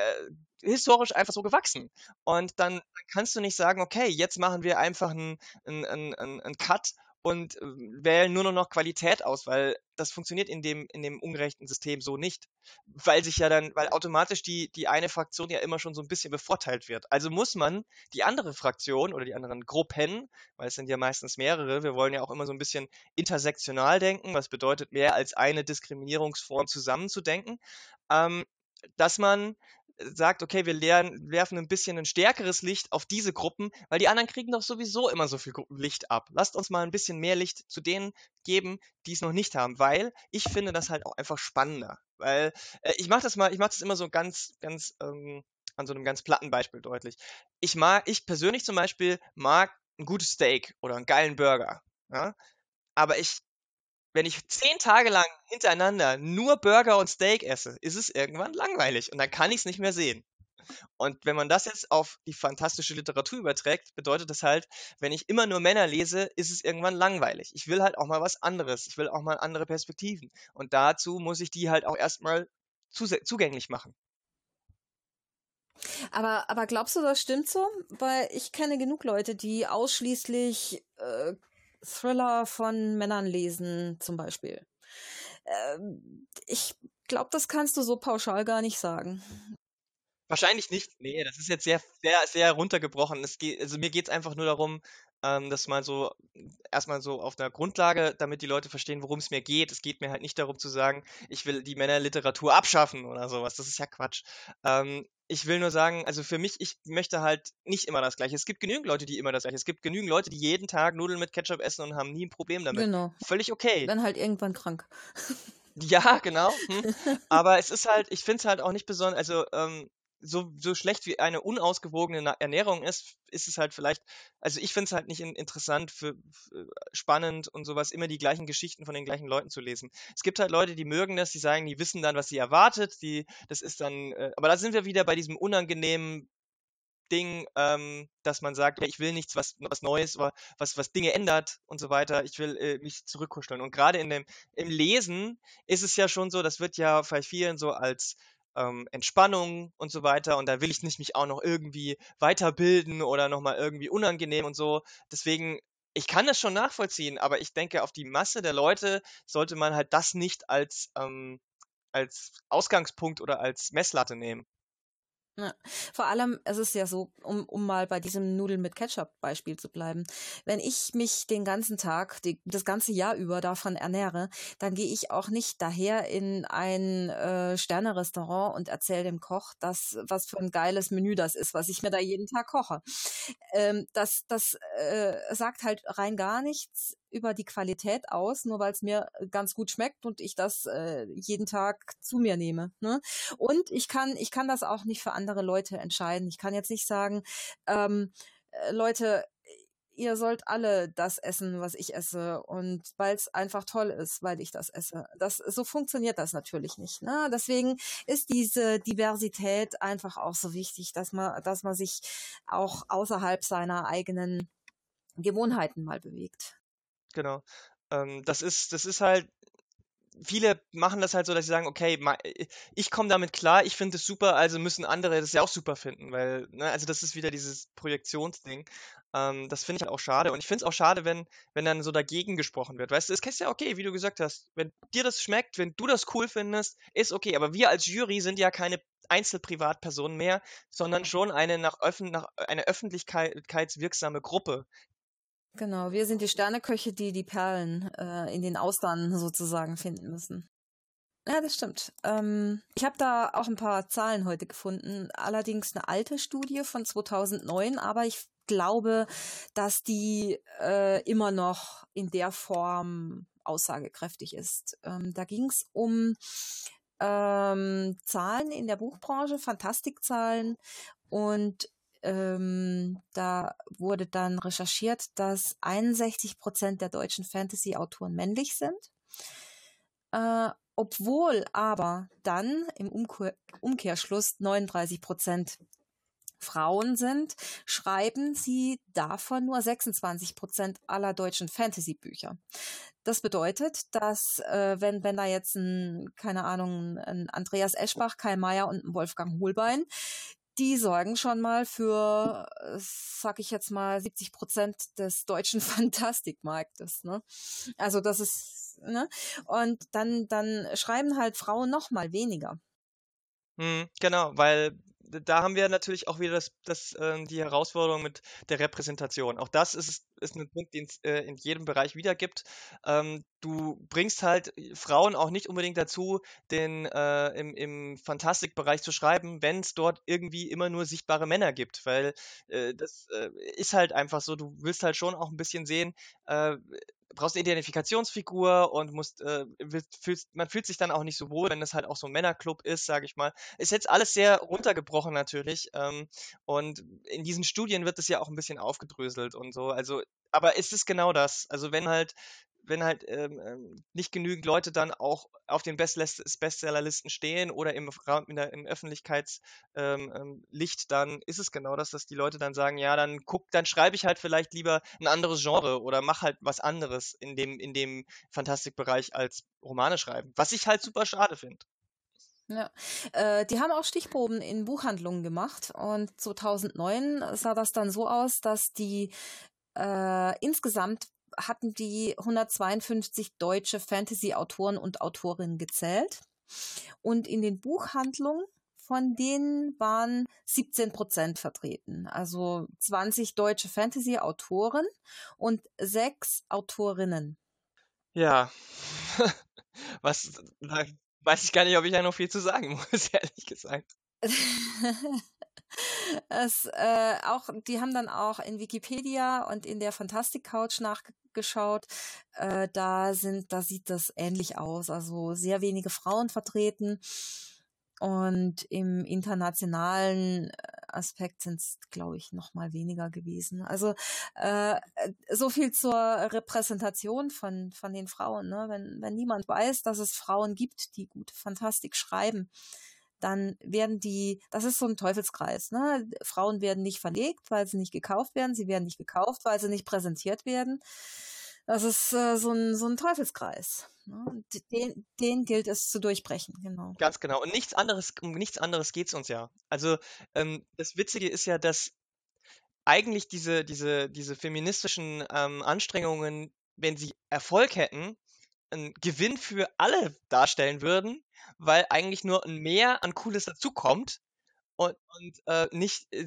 historisch einfach so gewachsen. Und dann kannst du nicht sagen, okay, jetzt machen wir einfach einen, einen, einen, einen Cut und äh, wählen nur noch Qualität aus, weil das funktioniert in dem, in dem ungerechten System so nicht. Weil sich ja dann, weil automatisch die, die eine Fraktion ja immer schon so ein bisschen bevorteilt wird. Also muss man die andere Fraktion oder die anderen Gruppen, weil es sind ja meistens mehrere, wir wollen ja auch immer so ein bisschen intersektional denken, was bedeutet mehr als eine Diskriminierungsform zusammenzudenken, ähm, dass man sagt, okay, wir lernen, werfen ein bisschen ein stärkeres Licht auf diese Gruppen, weil die anderen kriegen doch sowieso immer so viel Licht ab. Lasst uns mal ein bisschen mehr Licht zu denen geben, die es noch nicht haben, weil ich finde das halt auch einfach spannender. Weil äh, ich mache das mal, ich mache das immer so ganz, ganz ähm, an so einem ganz platten Beispiel deutlich. Ich mag, ich persönlich zum Beispiel mag ein gutes Steak oder einen geilen Burger. Ja? Aber ich wenn ich zehn Tage lang hintereinander nur Burger und Steak esse, ist es irgendwann langweilig und dann kann ich es nicht mehr sehen. Und wenn man das jetzt auf die fantastische Literatur überträgt, bedeutet das halt, wenn ich immer nur Männer lese, ist es irgendwann langweilig. Ich will halt auch mal was anderes. Ich will auch mal andere Perspektiven. Und dazu muss ich die halt auch erstmal zugänglich machen. Aber, aber glaubst du, das stimmt so? Weil ich kenne genug Leute, die ausschließlich äh, Thriller von Männern lesen, zum Beispiel. Ähm, ich glaube, das kannst du so pauschal gar nicht sagen. Wahrscheinlich nicht. Nee, das ist jetzt sehr, sehr, sehr runtergebrochen. Geht, also mir geht es einfach nur darum, ähm, das mal so erstmal so auf einer Grundlage, damit die Leute verstehen, worum es mir geht. Es geht mir halt nicht darum zu sagen, ich will die Männerliteratur abschaffen oder sowas. Das ist ja Quatsch. Ähm, ich will nur sagen, also für mich, ich möchte halt nicht immer das Gleiche. Es gibt genügend Leute, die immer das Gleiche. Es gibt genügend Leute, die jeden Tag Nudeln mit Ketchup essen und haben nie ein Problem damit. Genau. Völlig okay. Dann halt irgendwann krank. Ja, genau. Hm. [LAUGHS] Aber es ist halt, ich finde es halt auch nicht besonders, also ähm, so, so schlecht wie eine unausgewogene Ernährung ist, ist es halt vielleicht, also ich finde es halt nicht in, interessant, für, für, spannend und sowas, immer die gleichen Geschichten von den gleichen Leuten zu lesen. Es gibt halt Leute, die mögen das, die sagen, die wissen dann, was sie erwartet, die, das ist dann, äh, aber da sind wir wieder bei diesem unangenehmen Ding, ähm, dass man sagt, ja, ich will nichts, was, was Neues, was, was Dinge ändert und so weiter. Ich will äh, mich zurückkuscheln. Und gerade in dem, im Lesen ist es ja schon so, das wird ja bei vielen so als ähm, Entspannung und so weiter. Und da will ich nicht mich auch noch irgendwie weiterbilden oder nochmal irgendwie unangenehm und so. Deswegen, ich kann das schon nachvollziehen, aber ich denke, auf die Masse der Leute sollte man halt das nicht als, ähm, als Ausgangspunkt oder als Messlatte nehmen. Ja. Vor allem, es ist ja so, um, um mal bei diesem Nudeln mit Ketchup-Beispiel zu bleiben, wenn ich mich den ganzen Tag, die, das ganze Jahr über davon ernähre, dann gehe ich auch nicht daher in ein äh, Sternerestaurant und erzähle dem Koch, dass, was für ein geiles Menü das ist, was ich mir da jeden Tag koche. Ähm, das das äh, sagt halt rein gar nichts über die Qualität aus, nur weil es mir äh, ganz gut schmeckt und ich das äh, jeden Tag zu mir nehme. Ne? Und ich kann, ich kann das auch nicht für andere Leute entscheiden. Ich kann jetzt nicht sagen, ähm, äh, Leute, ihr sollt alle das essen, was ich esse und weil es einfach toll ist, weil ich das esse. Das so funktioniert das natürlich nicht. Ne? Deswegen ist diese Diversität einfach auch so wichtig, dass man, dass man sich auch außerhalb seiner eigenen Gewohnheiten mal bewegt. Genau. Ähm, das ist, das ist halt, viele machen das halt so, dass sie sagen, okay, äh, ich komme damit klar, ich finde es super, also müssen andere das ja auch super finden, weil, ne, also das ist wieder dieses Projektionsding. Ähm, das finde ich halt auch schade. Und ich finde es auch schade, wenn, wenn dann so dagegen gesprochen wird. Weißt du, es ist ja okay, wie du gesagt hast. Wenn dir das schmeckt, wenn du das cool findest, ist okay. Aber wir als Jury sind ja keine Einzelprivatpersonen mehr, sondern schon eine nach, Öffn nach eine öffentlichkeitswirksame Gruppe, Genau, wir sind die Sterneköche, die die Perlen äh, in den Austern sozusagen finden müssen. Ja, das stimmt. Ähm, ich habe da auch ein paar Zahlen heute gefunden, allerdings eine alte Studie von 2009, aber ich glaube, dass die äh, immer noch in der Form aussagekräftig ist. Ähm, da ging es um ähm, Zahlen in der Buchbranche, Fantastikzahlen und ähm, da wurde dann recherchiert, dass 61 Prozent der deutschen Fantasy-Autoren männlich sind. Äh, obwohl aber dann im Umkehr Umkehrschluss 39 Prozent Frauen sind, schreiben sie davon nur 26 Prozent aller deutschen Fantasy-Bücher. Das bedeutet, dass äh, wenn, wenn da jetzt ein, keine Ahnung, ein Andreas Eschbach, Kai Meier und ein Wolfgang Hohlbein die sorgen schon mal für, äh, sag ich jetzt mal, 70 Prozent des deutschen [LAUGHS] Fantastikmarktes. Ne? Also das ist, ne? Und dann, dann schreiben halt Frauen noch mal weniger. Hm, genau, weil da haben wir natürlich auch wieder das, das, äh, die Herausforderung mit der Repräsentation. Auch das ist, ist ein Punkt, den es äh, in jedem Bereich wieder gibt. Ähm, du bringst halt Frauen auch nicht unbedingt dazu, den äh, im, im Fantastikbereich zu schreiben, wenn es dort irgendwie immer nur sichtbare Männer gibt, weil äh, das äh, ist halt einfach so, du willst halt schon auch ein bisschen sehen, äh, brauchst eine Identifikationsfigur und musst, äh, fühlst, man fühlt sich dann auch nicht so wohl, wenn es halt auch so ein Männerclub ist, sage ich mal. Ist jetzt alles sehr runtergebrochen natürlich. Ähm, und in diesen Studien wird es ja auch ein bisschen aufgedröselt und so. Also, aber es ist genau das. Also wenn halt wenn halt ähm, ähm, nicht genügend Leute dann auch auf den Bestsellerlisten stehen oder im, der, im Öffentlichkeitslicht, ähm, ähm dann ist es genau das, dass die Leute dann sagen, ja, dann guck, dann schreibe ich halt vielleicht lieber ein anderes Genre oder mach halt was anderes in dem, in dem Fantastikbereich als Romane schreiben. Was ich halt super schade finde. Ja, äh, die haben auch Stichproben in Buchhandlungen gemacht und 2009 sah das dann so aus, dass die äh, insgesamt hatten die 152 deutsche Fantasy-Autoren und Autorinnen gezählt und in den Buchhandlungen von denen waren 17 Prozent vertreten. Also 20 deutsche Fantasy-Autoren und sechs Autorinnen. Ja, [LAUGHS] was weiß ich gar nicht, ob ich da noch viel zu sagen muss, [LAUGHS] ehrlich gesagt. [LAUGHS] es, äh, auch, die haben dann auch in Wikipedia und in der Fantastic Couch nachgeschaut. Äh, da sind, da sieht das ähnlich aus. Also sehr wenige Frauen vertreten. Und im internationalen äh, Aspekt sind es, glaube ich, noch mal weniger gewesen. Also äh, so viel zur Repräsentation von, von den Frauen. Ne? Wenn, wenn niemand weiß, dass es Frauen gibt, die gute Fantastik schreiben, dann werden die, das ist so ein Teufelskreis. Ne? Frauen werden nicht verlegt, weil sie nicht gekauft werden. Sie werden nicht gekauft, weil sie nicht präsentiert werden. Das ist äh, so, ein, so ein Teufelskreis. Ne? Den, den gilt es zu durchbrechen, genau. Ganz genau. Und nichts anderes, um nichts anderes geht es uns ja. Also ähm, das Witzige ist ja, dass eigentlich diese, diese, diese feministischen ähm, Anstrengungen, wenn sie Erfolg hätten, einen Gewinn für alle darstellen würden, weil eigentlich nur ein Mehr an Cooles dazukommt und, und äh, nicht, äh,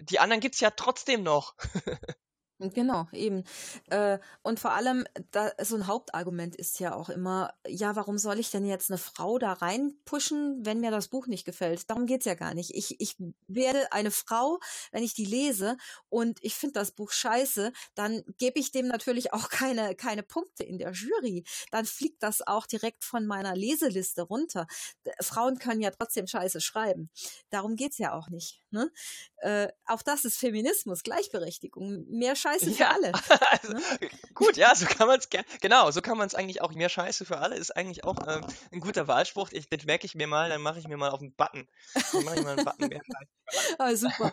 die anderen gibt es ja trotzdem noch. [LAUGHS] Genau, eben. Äh, und vor allem, da, so ein Hauptargument ist ja auch immer, ja, warum soll ich denn jetzt eine Frau da reinpushen, wenn mir das Buch nicht gefällt? Darum geht's ja gar nicht. Ich, ich werde eine Frau, wenn ich die lese und ich finde das Buch scheiße, dann gebe ich dem natürlich auch [LAUGHS] keine, keine Punkte in der Jury. Dann fliegt das auch direkt von meiner Leseliste runter. Frauen können ja trotzdem scheiße schreiben. Darum geht's ja auch nicht. Ne? Äh, auch das ist Feminismus, Gleichberechtigung. Mehr Scheiße für ja, alle. [LAUGHS] Also, ne? Gut, ja, so kann man es genau, so kann man es eigentlich auch. Mehr Scheiße für alle ist eigentlich auch ähm, ein guter Wahlspruch. Ich, den merke ich mir mal, dann mache ich mir mal auf den Button. Dann mache ich mal einen Button mehr. [LAUGHS] Ah, super.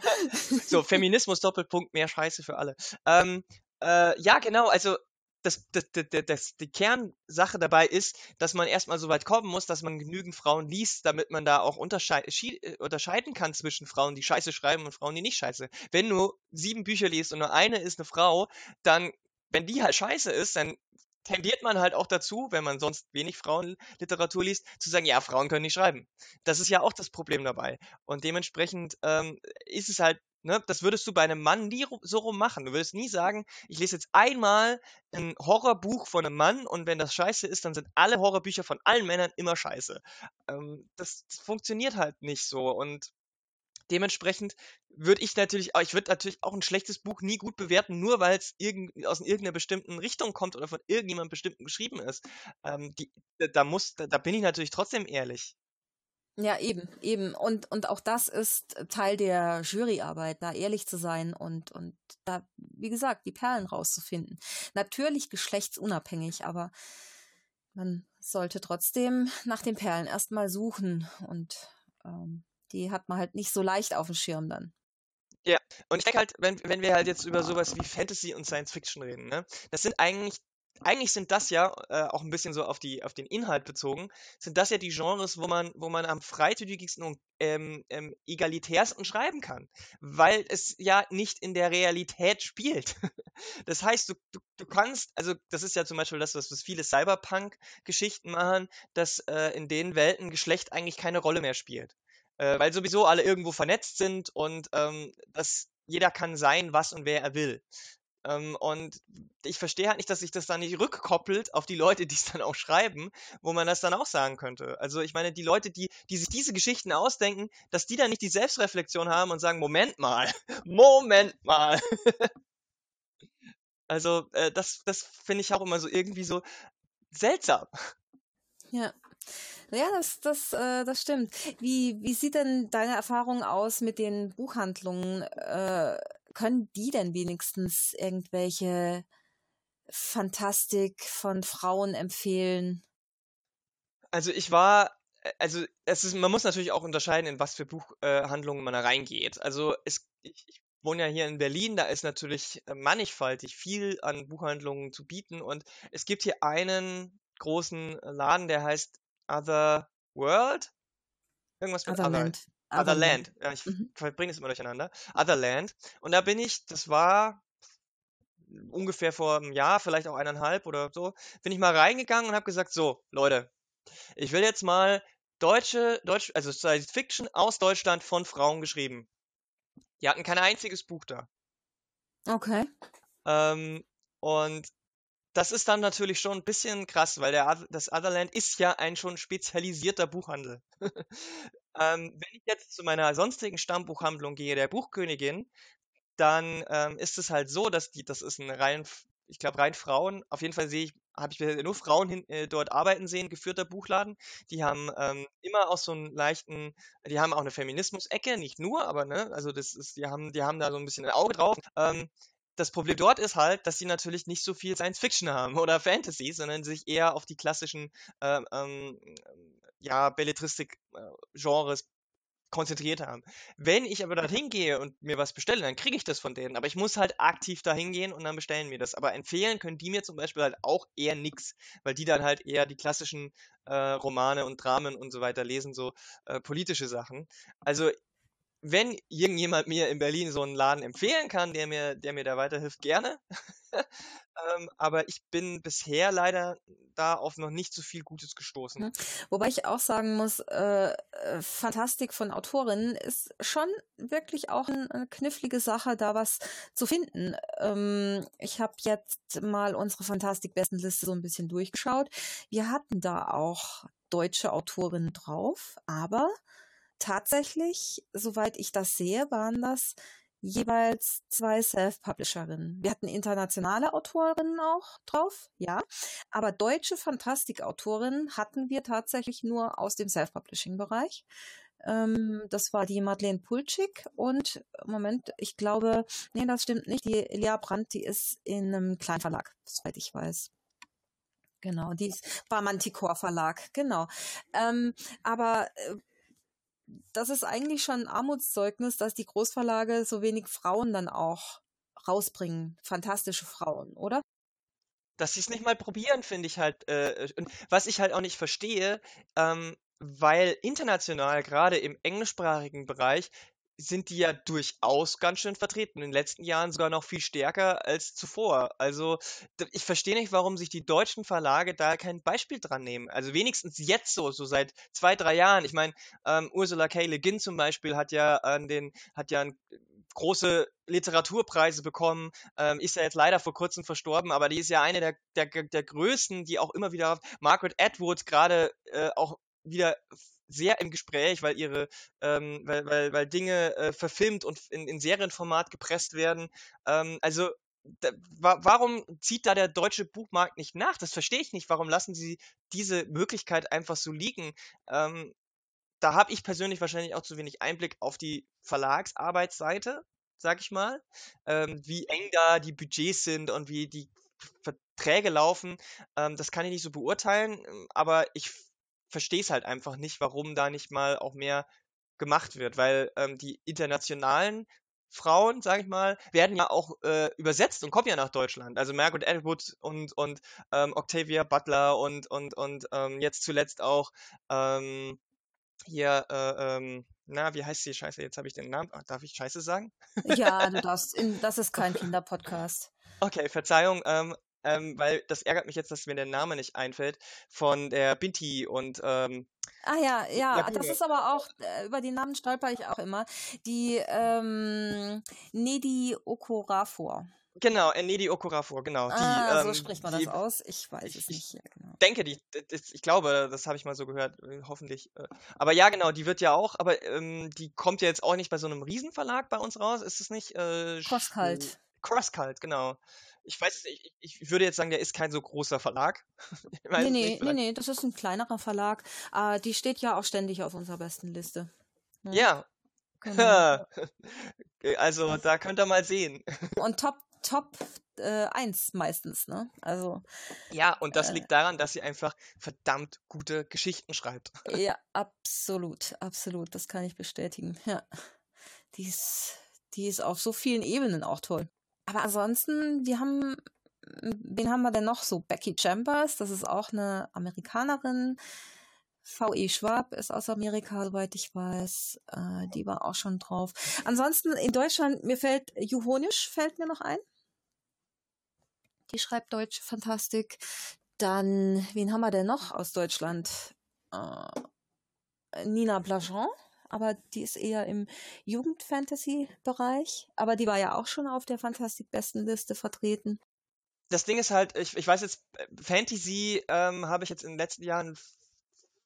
so, Feminismus Doppelpunkt mehr Scheiße für alle. Ähm, äh, ja, genau, also das, das, das, das, die Kernsache dabei ist, dass man erstmal so weit kommen muss, dass man genügend Frauen liest, damit man da auch äh, unterscheiden kann zwischen Frauen, die Scheiße schreiben und Frauen, die nicht Scheiße. Wenn du sieben Bücher liest und nur eine ist eine Frau, dann, wenn die halt Scheiße ist, dann tendiert man halt auch dazu, wenn man sonst wenig Frauenliteratur liest, zu sagen, ja, Frauen können nicht schreiben. Das ist ja auch das Problem dabei. Und dementsprechend ähm, ist es halt Ne, das würdest du bei einem Mann nie so rum machen. Du würdest nie sagen, ich lese jetzt einmal ein Horrorbuch von einem Mann und wenn das scheiße ist, dann sind alle Horrorbücher von allen Männern immer scheiße. Ähm, das, das funktioniert halt nicht so und dementsprechend würde ich natürlich, ich würde natürlich auch ein schlechtes Buch nie gut bewerten, nur weil es aus irgendeiner bestimmten Richtung kommt oder von irgendjemandem bestimmten geschrieben ist. Ähm, die, da muss, da, da bin ich natürlich trotzdem ehrlich. Ja, eben, eben. Und, und auch das ist Teil der Juryarbeit, da ehrlich zu sein und, und da, wie gesagt, die Perlen rauszufinden. Natürlich geschlechtsunabhängig, aber man sollte trotzdem nach den Perlen erstmal suchen und ähm, die hat man halt nicht so leicht auf dem Schirm dann. Ja, und ich denke halt, wenn, wenn wir halt jetzt über sowas wie Fantasy und Science Fiction reden, ne, das sind eigentlich eigentlich sind das ja, äh, auch ein bisschen so auf, die, auf den Inhalt bezogen, sind das ja die Genres, wo man, wo man am freizügigsten und ähm, ähm, egalitärsten schreiben kann. Weil es ja nicht in der Realität spielt. [LAUGHS] das heißt, du, du, du kannst, also das ist ja zum Beispiel das, was, was viele Cyberpunk-Geschichten machen, dass äh, in den Welten Geschlecht eigentlich keine Rolle mehr spielt. Äh, weil sowieso alle irgendwo vernetzt sind und ähm, das jeder kann sein, was und wer er will. Ähm, und ich verstehe halt nicht, dass sich das dann nicht rückkoppelt auf die Leute, [LAUGHS] die es dann auch schreiben, wo man das dann auch sagen könnte. Also ich meine, die Leute, die, die sich diese Geschichten ausdenken, dass die dann nicht die Selbstreflexion haben und sagen, Moment mal, [LAUGHS] Moment mal. [LAUGHS] also äh, das, das finde ich auch immer so irgendwie so seltsam. Ja. Ja, das, das, äh, das stimmt. Wie, wie sieht denn deine Erfahrung aus mit den Buchhandlungen? Äh, können die denn wenigstens irgendwelche Fantastik von Frauen empfehlen? Also ich war, also es ist, man muss natürlich auch unterscheiden, in was für Buchhandlungen äh, man da reingeht. Also es, ich, ich wohne ja hier in Berlin, da ist natürlich mannigfaltig viel an Buchhandlungen zu bieten und es gibt hier einen großen Laden, der heißt Other World. Irgendwas mit Otherland. Other, Otherland. Ja, ich mhm. verbringe es immer durcheinander. Otherland. Und da bin ich, das war ungefähr vor einem Jahr, vielleicht auch eineinhalb oder so, bin ich mal reingegangen und habe gesagt, so, Leute, ich will jetzt mal deutsche, Deutsch, also Science Fiction aus Deutschland von Frauen geschrieben. Die hatten kein einziges Buch da. Okay. Ähm, und das ist dann natürlich schon ein bisschen krass, weil der, das Otherland ist ja ein schon spezialisierter Buchhandel. [LAUGHS] ähm, wenn ich jetzt zu meiner sonstigen Stammbuchhandlung gehe, der Buchkönigin, dann ähm, ist es halt so, dass die, das ist ein rein, ich glaube rein Frauen, auf jeden Fall sehe ich, habe ich nur Frauen hin, äh, dort arbeiten sehen, geführter Buchladen. Die haben ähm, immer auch so einen leichten, die haben auch eine Feminismus-Ecke, nicht nur, aber ne, also das ist, die haben, die haben da so ein bisschen ein Auge drauf. Ähm, das Problem dort ist halt, dass sie natürlich nicht so viel Science Fiction haben oder Fantasy, sondern sich eher auf die klassischen ähm, ähm, ja, Belletristik-Genres konzentriert haben. Wenn ich aber dorthin gehe und mir was bestelle, dann kriege ich das von denen. Aber ich muss halt aktiv dahin gehen und dann bestellen mir das. Aber empfehlen können die mir zum Beispiel halt auch eher nix, weil die dann halt eher die klassischen äh, Romane und Dramen und so weiter lesen, so äh, politische Sachen. Also wenn irgendjemand mir in Berlin so einen Laden empfehlen kann, der mir, der mir da weiterhilft, gerne. [LAUGHS] ähm, aber ich bin bisher leider da auf noch nicht so viel Gutes gestoßen. Mhm. Wobei ich auch sagen muss, äh, äh, Fantastik von Autorinnen ist schon wirklich auch ein, eine knifflige Sache, da was zu finden. Ähm, ich habe jetzt mal unsere Fantastik-Bestenliste so ein bisschen durchgeschaut. Wir hatten da auch deutsche Autorinnen drauf, aber tatsächlich, soweit ich das sehe, waren das jeweils zwei Self-Publisherinnen. Wir hatten internationale Autorinnen auch drauf, ja, aber deutsche Fantastikautorinnen hatten wir tatsächlich nur aus dem Self-Publishing-Bereich. Ähm, das war die Madeleine Pulczyk und Moment, ich glaube, nee, das stimmt nicht. Die Elia Brandt, die ist in einem Kleinverlag, soweit ich weiß. Genau, die ist, war Manticore Verlag, genau. Ähm, aber äh, das ist eigentlich schon ein Armutszeugnis, dass die Großverlage so wenig Frauen dann auch rausbringen. Fantastische Frauen, oder? Dass sie es nicht mal probieren, finde ich halt. Äh, was ich halt auch nicht verstehe, ähm, weil international, gerade im englischsprachigen Bereich, sind die ja durchaus ganz schön vertreten. In den letzten Jahren sogar noch viel stärker als zuvor. Also ich verstehe nicht, warum sich die deutschen Verlage da kein Beispiel dran nehmen. Also wenigstens jetzt so, so seit zwei, drei Jahren. Ich meine, ähm, Ursula K. Le Guin zum Beispiel hat ja an den, hat ja ein große Literaturpreise bekommen, ähm, ist ja jetzt leider vor kurzem verstorben, aber die ist ja eine der, der, der größten, die auch immer wieder, Margaret Atwood gerade äh, auch wieder sehr im Gespräch, weil ihre, ähm, weil, weil, weil Dinge äh, verfilmt und in, in Serienformat gepresst werden. Ähm, also da, wa warum zieht da der deutsche Buchmarkt nicht nach? Das verstehe ich nicht. Warum lassen sie diese Möglichkeit einfach so liegen? Ähm, da habe ich persönlich wahrscheinlich auch zu wenig Einblick auf die Verlagsarbeitsseite, sag ich mal, ähm, wie eng da die Budgets sind und wie die Verträge laufen. Ähm, das kann ich nicht so beurteilen, aber ich verstehe es halt einfach nicht, warum da nicht mal auch mehr gemacht wird, weil ähm, die internationalen Frauen, sage ich mal, werden ja auch äh, übersetzt und kommen ja nach Deutschland. Also Margaret Atwood und und ähm, Octavia Butler und und und ähm, jetzt zuletzt auch ähm, hier äh, ähm, na, wie heißt die Scheiße? Jetzt habe ich den Namen. Ach, darf ich Scheiße sagen? Ja, du [LAUGHS] darfst. In, das ist kein Kinderpodcast. Okay, Verzeihung. Ähm, ähm, weil das ärgert mich jetzt, dass mir der Name nicht einfällt, von der Binti und ähm, Ah ja, ja, Lagune. das ist aber auch, äh, über die Namen stolper ich auch immer. Die ähm, Nedi Okorafor. Genau, äh, Nedi Okorafor, genau. Die, ah, ähm, so spricht man die, das aus. Ich weiß ich, es nicht. Ja, genau. denke, die, ich glaube, das habe ich mal so gehört, äh, hoffentlich. Aber ja, genau, die wird ja auch, aber ähm, die kommt ja jetzt auch nicht bei so einem Riesenverlag bei uns raus, ist es nicht? Äh, Crosskalt. Crosskalt, genau ich weiß ich, ich würde jetzt sagen, der ist kein so großer Verlag. [LAUGHS] nee, nee, nee, nee, das ist ein kleinerer Verlag. Uh, die steht ja auch ständig auf unserer besten Liste. Ja. ja. Genau. [LAUGHS] also da könnt ihr mal sehen. [LAUGHS] Und Top, Top äh, 1 meistens, ne? Also. Ja, und das äh, liegt daran, dass sie einfach verdammt gute Geschichten schreibt. Ja, absolut, absolut. Das kann ich bestätigen. Ja. Die ist, die ist auf so vielen Ebenen auch toll. Aber ansonsten, wir haben, wen haben wir denn noch so? Becky Chambers, das ist auch eine Amerikanerin. V.E. Schwab ist aus Amerika, soweit ich weiß. Äh, die war auch schon drauf. Ansonsten in Deutschland, mir fällt Juhonisch fällt mir noch ein. Die schreibt deutsche Fantastik. Dann, wen haben wir denn noch aus Deutschland? Äh, Nina Blajon, aber die ist eher im Jugendfantasy-Bereich. Aber die war ja auch schon auf der Fantastik-Bestenliste vertreten. Das Ding ist halt, ich, ich weiß jetzt, äh, Fantasy ähm, habe ich jetzt in den letzten Jahren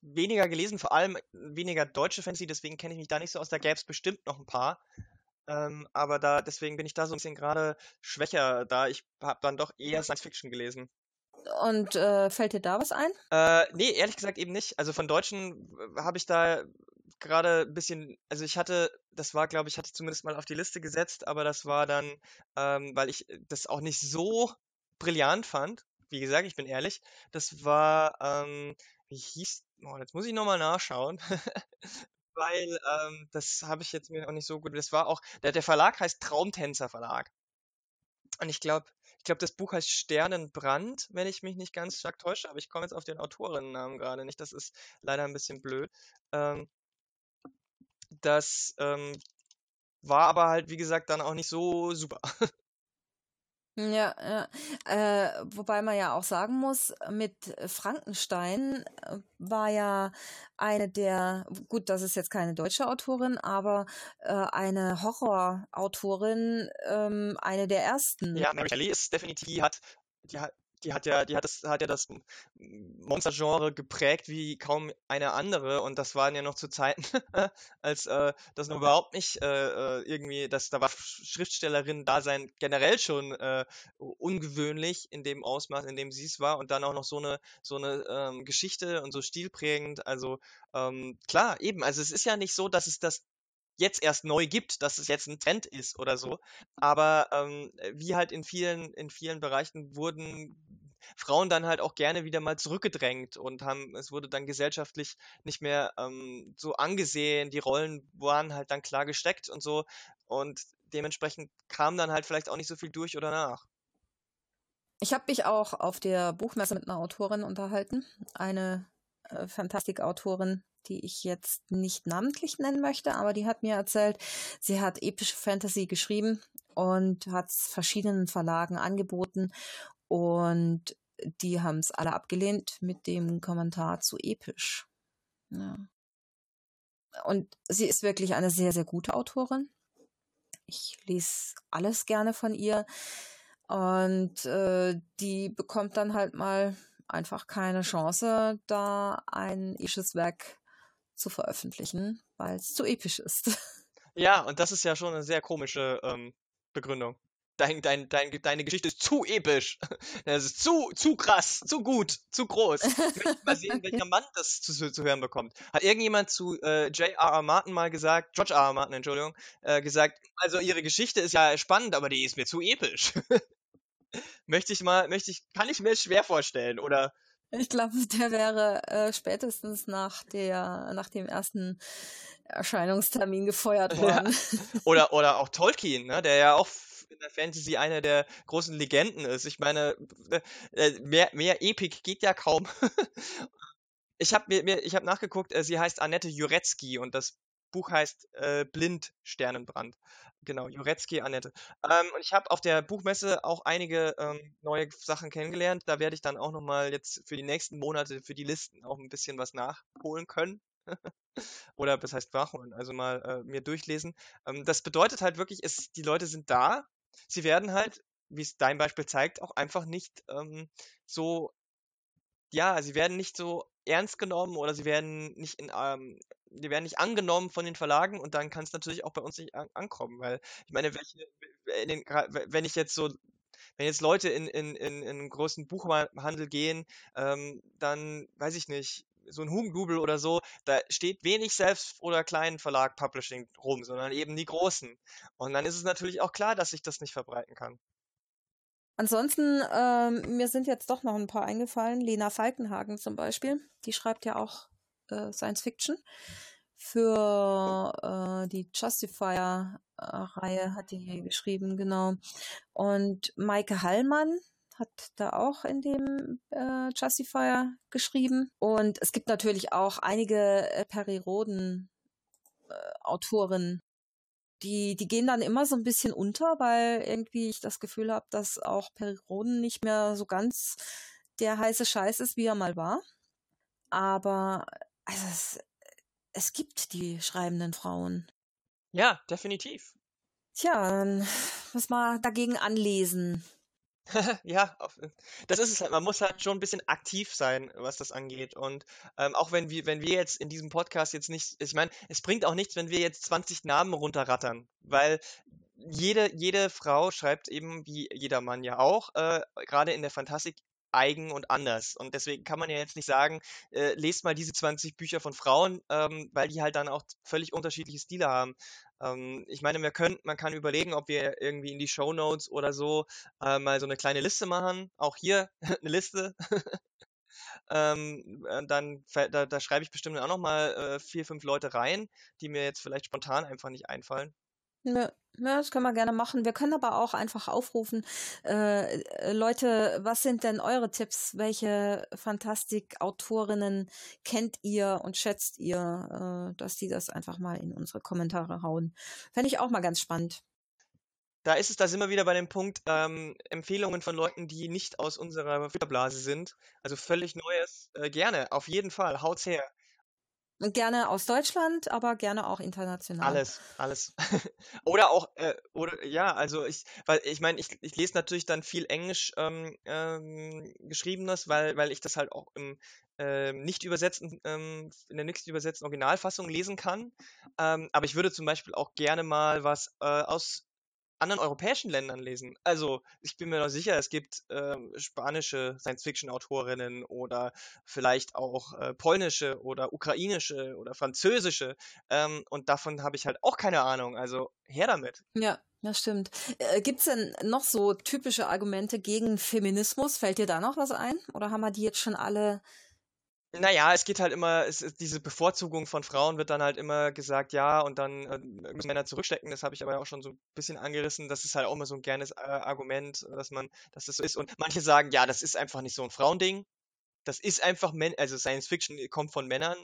weniger gelesen, vor allem weniger deutsche Fantasy, deswegen kenne ich mich da nicht so aus. Da gäbe es bestimmt noch ein paar. Ähm, aber da, deswegen bin ich da so ein bisschen gerade schwächer, da ich habe dann doch eher Science Fiction gelesen. Und äh, fällt dir da was ein? Äh, nee, ehrlich gesagt eben nicht. Also von Deutschen habe ich da gerade ein bisschen, also ich hatte, das war, glaube ich, hatte ich zumindest mal auf die Liste gesetzt, aber das war dann, ähm, weil ich das auch nicht so brillant fand. Wie gesagt, ich bin ehrlich. Das war, ähm, wie hieß, oh, jetzt muss ich nochmal nachschauen. [LAUGHS] weil ähm, das habe ich jetzt mir auch nicht so gut. Das war auch, der, der Verlag heißt Traumtänzer Verlag. Und ich glaube, ich glaube, das Buch heißt Sternenbrand, wenn ich mich nicht ganz stark täusche, aber ich komme jetzt auf den Autorinnennamen gerade nicht. Das ist leider ein bisschen blöd. Ähm, das ähm, war aber halt, wie gesagt, dann auch nicht so super. [LAUGHS] Ja, ja. Äh, wobei man ja auch sagen muss, mit Frankenstein äh, war ja eine der, gut, das ist jetzt keine deutsche Autorin, aber äh, eine Horrorautorin, ähm, eine der ersten. Ja, Mary Shelley ist definitiv, die hat, die hat, die hat ja, die hat das, hat ja das Monster-Genre geprägt wie kaum eine andere und das waren ja noch zu Zeiten, [LAUGHS] als äh, das noch überhaupt nicht äh, äh irgendwie, dass da war Schriftstellerin da sein generell schon äh, ungewöhnlich in dem Ausmaß, in dem sie es war und dann auch noch so eine so eine ähm, Geschichte und so stilprägend. Also ähm, klar, eben. Also es ist ja nicht so, dass es das jetzt erst neu gibt, dass es jetzt ein Trend ist oder so. Aber ähm, wie halt in vielen, in vielen Bereichen wurden Frauen dann halt auch gerne wieder mal zurückgedrängt und haben, es wurde dann gesellschaftlich nicht mehr ähm, so angesehen, die Rollen waren halt dann klar gesteckt und so und dementsprechend kam dann halt vielleicht auch nicht so viel durch oder nach. Ich habe mich auch auf der Buchmesse mit einer Autorin unterhalten, eine äh, Fantastikautorin, die ich jetzt nicht namentlich nennen möchte, aber die hat mir erzählt, sie hat epische Fantasy geschrieben und hat es verschiedenen Verlagen angeboten und die haben es alle abgelehnt mit dem Kommentar zu episch. Ja. Und sie ist wirklich eine sehr, sehr gute Autorin. Ich lese alles gerne von ihr. Und äh, die bekommt dann halt mal einfach keine Chance, da ein episches Werk zu veröffentlichen, weil es zu episch ist. [LAUGHS] Ja, und das ist ja schon eine sehr komische ähm, Begründung dein, dein, dein, deine Geschichte ist zu episch. [LAUGHS] Das ist zu, zu krass, zu gut, zu groß. Ich möchte mal sehen, [LAUGHS] welcher Mann das zu, zu hören bekommt. Hat irgendjemand zu äh, J.R.R. Martin mal gesagt, George R.R. Martin, Entschuldigung, äh, gesagt, also ihre Geschichte ist ja spannend, aber die ist mir zu episch. möchte ich mal, möchte ich, kann ich mir schwer vorstellen, oder? Ich glaube, der wäre äh, spätestens nach der, nach dem ersten Erscheinungstermin gefeuert worden. Ja. [LAUGHS] Oder, oder auch Tolkien, ne, der ja auch in der Fantasy eine der großen Legenden ist. Ich meine, äh, äh, mehr, mehr Epic geht ja kaum. [LAUGHS] ich habe mir, mir, ich habe nachgeguckt, äh, sie heißt Annette Jurecki und das Buch heißt äh, Blind Sternenbrand. Genau, Jurecki Annette. Ähm, und ich habe auf der Buchmesse auch einige ähm, neue Sachen kennengelernt. Da werde ich dann auch nochmal jetzt für die nächsten Monate für die Listen auch ein bisschen was nachholen können. [LAUGHS] Oder was heißt nachholen? Also mal äh, mir durchlesen. Ähm, das bedeutet halt wirklich, ist, die Leute sind da, sie werden halt, wie es dein Beispiel zeigt, auch einfach nicht ähm, so, ja, sie werden nicht so ernst genommen oder sie werden nicht in, ähm, die werden nicht angenommen von den Verlagen und dann kann es natürlich auch bei uns nicht an ankommen, weil ich meine, welche, den, wenn ich jetzt so wenn jetzt Leute in, in, in, in einen großen Buchhandel gehen, ähm, dann weiß ich nicht, so ein Hugendubel oder so, da steht wenig Selbst- oder kleinen Verlag Publishing rum, sondern eben die großen. Und dann ist es natürlich auch klar, dass sich das nicht verbreiten kann. Ansonsten, ähm, mir sind jetzt doch noch ein paar eingefallen. Lena Falkenhagen zum Beispiel, die schreibt ja auch äh, Science Fiction. Für äh, die Justifier-Reihe hat die geschrieben, genau. Und Maike Hallmann hat da auch in dem äh, Justifier geschrieben. Und es gibt natürlich auch einige äh, Periroden äh, Autorinnen, die, die gehen dann immer so ein bisschen unter, weil irgendwie ich das Gefühl habe, dass auch Periroden nicht mehr so ganz der heiße Scheiß ist, wie er mal war. Aber also es, es gibt die schreibenden Frauen. Ja, definitiv. Tja, dann muss man dagegen anlesen. [LAUGHS] ja, das ist es halt. Man muss halt schon ein bisschen aktiv sein, was das angeht. Und ähm, auch wenn wir, wenn wir jetzt in diesem Podcast jetzt nicht, ich meine, es bringt auch nichts, wenn wir jetzt 20 Namen runterrattern, weil jede, jede Frau schreibt eben, wie jeder Mann ja auch, äh, gerade in der Fantastik eigen und anders. Und deswegen kann man ja jetzt nicht sagen, äh, lest mal diese 20 Bücher von Frauen, ähm, weil die halt dann auch völlig unterschiedliche Stile haben. Ähm, ich meine, wir können, man kann überlegen, ob wir irgendwie in die Show Notes oder so äh, mal so eine kleine Liste machen. Auch hier [LAUGHS] eine Liste. [LAUGHS] ähm, äh, dann da, da schreibe ich bestimmt auch noch mal äh, vier, fünf Leute rein, die mir jetzt vielleicht spontan einfach nicht einfallen. Ja, ja, das können wir gerne machen. Wir können aber auch einfach aufrufen, äh, äh, Leute, was sind denn eure Tipps? Welche Fantastik-Autorinnen kennt ihr und schätzt ihr, äh, dass die das einfach mal in unsere Kommentare hauen? Fände ich auch mal ganz spannend. Da ist es, da sind wir wieder bei dem Punkt, ähm, Empfehlungen von Leuten, die nicht aus unserer Filterblase sind. Also völlig Neues. Äh, gerne, auf jeden Fall. Haut's her. Gerne aus Deutschland, aber gerne auch international. Alles, alles. [LAUGHS] oder auch, äh, oder ja, also ich, weil ich meine, ich, ich lese natürlich dann viel Englisch ähm, ähm, geschriebenes, weil, weil ich das halt auch im ähm, nicht übersetzten, ähm, in der nicht übersetzten Originalfassung lesen kann. Ähm, aber ich würde zum Beispiel auch gerne mal was äh, aus anderen europäischen Ländern lesen. Also ich bin mir noch sicher, es gibt ähm, spanische Science-Fiction-Autorinnen oder vielleicht auch äh, polnische oder ukrainische oder französische. Ähm, und davon habe ich halt auch keine Ahnung. Also her damit. Ja, das stimmt. Äh, Gibt es denn noch so typische Argumente gegen Feminismus? Fällt dir da noch was ein? Oder haben wir die jetzt schon alle naja, es geht halt immer, es ist diese Bevorzugung von Frauen wird dann halt immer gesagt, ja, und dann äh, müssen Männer zurückstecken. Das habe ich aber auch schon so ein bisschen angerissen. Das ist halt auch immer so ein gernes äh, Argument, dass man, dass das so ist. Und manche sagen, ja, das ist einfach nicht so ein Frauending. Das ist einfach, Men also Science Fiction kommt von Männern.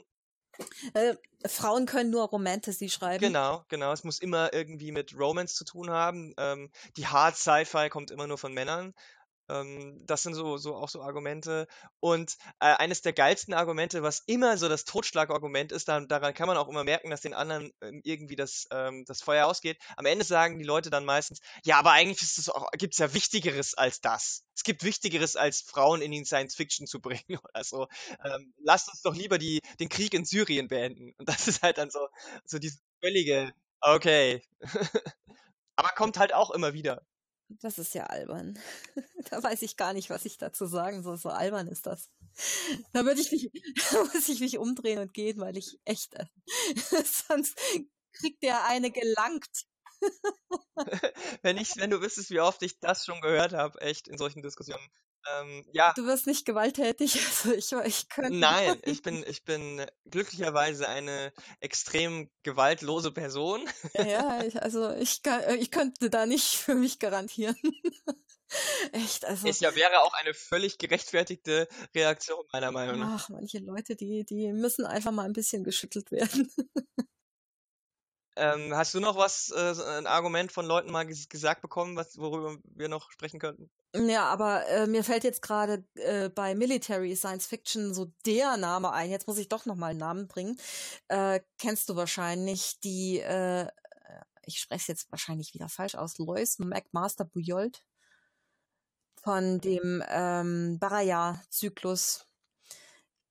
Äh, Frauen können nur Romantasy schreiben. Genau, genau. Es muss immer irgendwie mit Romance zu tun haben. Ähm, die Hard Sci-Fi kommt immer nur von Männern. Ähm, das sind so, so auch so Argumente. Und äh, eines der geilsten Argumente, was immer so das Totschlagargument ist, dann, daran kann man auch immer merken, dass den anderen ähm, irgendwie das, ähm, das Feuer ausgeht. Am Ende sagen die Leute dann meistens, ja, aber eigentlich ist es auch, gibt's ja Wichtigeres als das. Es gibt Wichtigeres, als Frauen in die Science Fiction zu bringen [LAUGHS] oder so. Ähm, lasst uns doch lieber die, den Krieg in Syrien beenden. Und das ist halt dann so, so diese völlige, okay. [LAUGHS] aber kommt halt auch immer wieder. Das ist ja albern. [LAUGHS] da weiß ich gar nicht, was ich dazu sagen soll. So albern ist das. Da würde ich mich, [LAUGHS] da muss ich mich umdrehen und gehen, weil ich echt, [LAUGHS] sonst kriegt der eine gelangt. wenn ich, wenn du wüsstest, wie oft ich das schon gehört habe, echt in solchen Diskussionen. Ähm, ja. Du wirst nicht gewalttätig, [LAUGHS] also ich, ich könnte. Nein, ich bin, ich bin glücklicherweise eine extrem gewaltlose Person. Ja, ich, also ich, kann, äh, ich könnte da nicht für mich garantieren. [LAUGHS] Echt, also. Es ja wäre auch eine völlig gerechtfertigte Reaktion, meiner Meinung nach. Ach, manche Leute, die, die müssen einfach mal ein bisschen geschüttelt werden. [LAUGHS] Ähm, hast du noch was, äh, ein Argument von Leuten mal gesagt bekommen, was, worüber wir noch sprechen könnten? Ja, aber äh, mir fällt jetzt gerade äh, bei Military Science Fiction so der Name ein. Jetzt muss ich doch noch mal einen Namen bringen. Äh, kennst du wahrscheinlich die, äh, ich spreche es jetzt wahrscheinlich wieder falsch aus, Lois McMaster Bujold von dem ähm, Baraya-Zyklus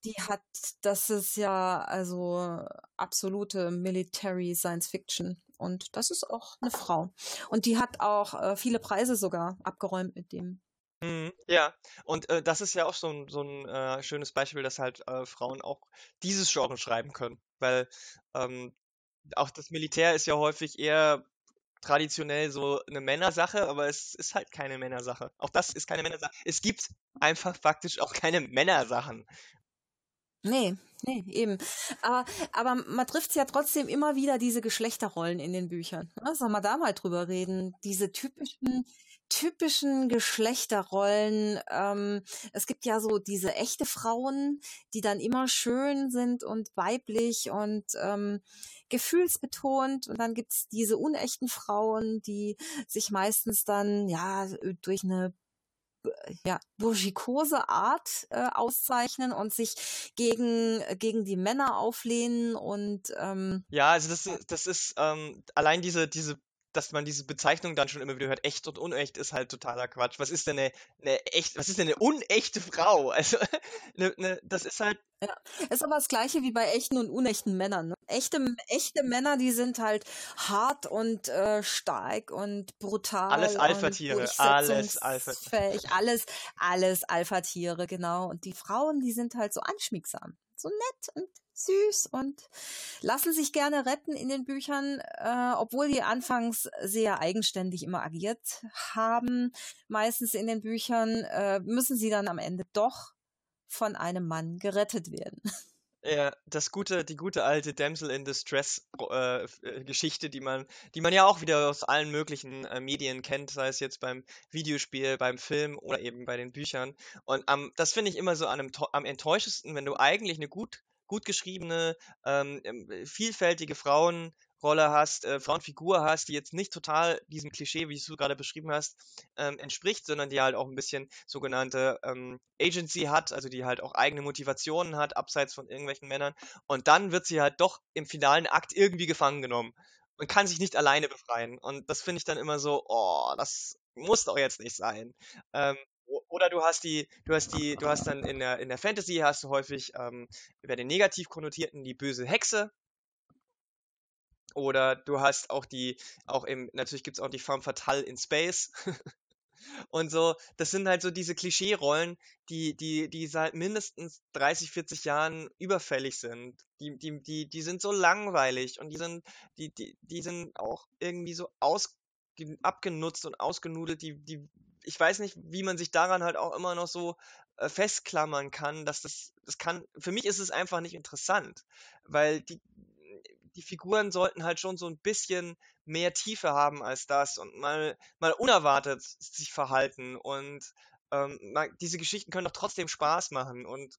die hat, das ist ja also absolute Military Science Fiction. Und das ist auch eine Frau. Und die hat auch äh, viele Preise sogar abgeräumt mit dem. Mhm, ja, und äh, das ist ja auch so ein, so ein äh, schönes Beispiel, dass halt äh, Frauen auch dieses Genre schreiben können. Weil ähm, auch das Militär ist ja häufig eher traditionell so eine Männersache, aber es ist halt keine Männersache. Auch das ist keine Männersache. Es gibt einfach faktisch auch keine Männersachen. Nee, nee, eben. Aber, aber man trifft ja trotzdem immer wieder diese Geschlechterrollen in den Büchern. Ne? Sollen wir da mal drüber reden? Diese typischen, typischen Geschlechterrollen. Ähm, es gibt ja so diese echte Frauen, die dann immer schön sind und weiblich und ähm, gefühlsbetont. Und dann gibt's diese unechten Frauen, die sich meistens dann ja durch eine ja, burschikose Art äh, auszeichnen und sich gegen, gegen die Männer auflehnen und ähm, ja, also das, das ist ähm, allein diese, diese dass man diese Bezeichnung dann schon immer wieder hört, echt und unecht, ist halt totaler Quatsch. Was ist denn eine, eine echt, was ist denn eine unechte Frau? [LAUGHS] Also, eine, eine, das ist halt. Ja, ist aber das gleiche wie bei echten und unechten Männern. Ne? Echte, echte Männer, die sind halt hart und äh, stark und brutal. Alles Alpha-Tiere, alles Alpha-Tiere. Alles, alles Alpha-Tiere, genau. Und die Frauen, die sind halt so anschmiegsam. So nett und süß und lassen sich gerne retten in den Büchern, äh, obwohl die anfangs sehr eigenständig immer agiert haben. Meistens in den Büchern äh, müssen sie dann am Ende doch von einem Mann gerettet werden. [LAUGHS] Ja, das gute, die gute alte Damsel in Distress äh, äh, Geschichte, die man, die man ja auch wieder aus allen möglichen äh, Medien kennt, sei es jetzt beim Videospiel, beim Film oder eben bei den Büchern. Und ähm, das finde ich immer so am, am enttäuschendsten, wenn du eigentlich eine gut gut geschriebene, ähm, ähm, vielfältige Frauenrolle hast, äh, Frauenfigur hast, die jetzt nicht total diesem Klischee, wie du gerade beschrieben hast, ähm, entspricht, sondern die halt auch ein bisschen sogenannte ähm, Agency hat, also die halt auch eigene Motivationen hat, abseits von irgendwelchen Männern. Und dann wird sie halt doch im finalen Akt irgendwie gefangen genommen und kann sich nicht alleine befreien. Und das finde ich dann immer so, oh, das muss doch jetzt nicht sein. Ähm, oder du hast die, du hast die, du hast dann in der, in der Fantasy hast du häufig ähm, über den negativ konnotierten die böse Hexe. Oder du hast auch die, auch im, natürlich gibt es auch die Femme Fatale in Space. [LAUGHS] Und so, das sind halt so diese Klischee-Rollen, die, die, die seit mindestens 30, 40 Jahren überfällig sind. Die, die, die, die sind so langweilig und die sind, die, die, die sind auch irgendwie so aus, abgenutzt und ausgenudelt, die, die ich weiß nicht, wie man sich daran halt auch immer noch so äh, festklammern kann, dass das, das kann, für mich ist es einfach nicht interessant, weil die, die Figuren sollten halt schon so ein bisschen mehr Tiefe haben als das und mal, mal unerwartet sich verhalten und ähm, diese Geschichten können doch trotzdem Spaß machen und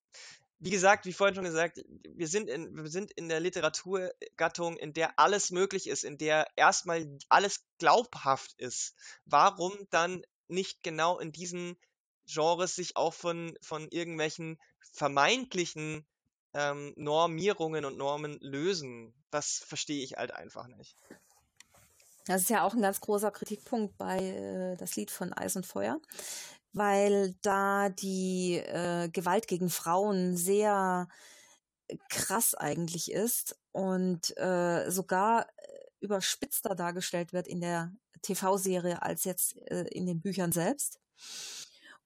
wie gesagt, wie vorhin schon gesagt, wir sind in, wir sind in der Literaturgattung, in der alles möglich ist, in der erstmal alles glaubhaft ist. Warum dann nicht genau in diesen Genres sich auch von, von irgendwelchen vermeintlichen ähm, Normierungen und Normen lösen. Das verstehe ich halt einfach nicht. Das ist ja auch ein ganz großer Kritikpunkt bei äh, das Lied von Eis und Feuer, weil da die äh, Gewalt gegen Frauen sehr krass eigentlich ist und äh, sogar äh, überspitzter dargestellt wird in der TV-Serie als jetzt äh, in den Büchern selbst.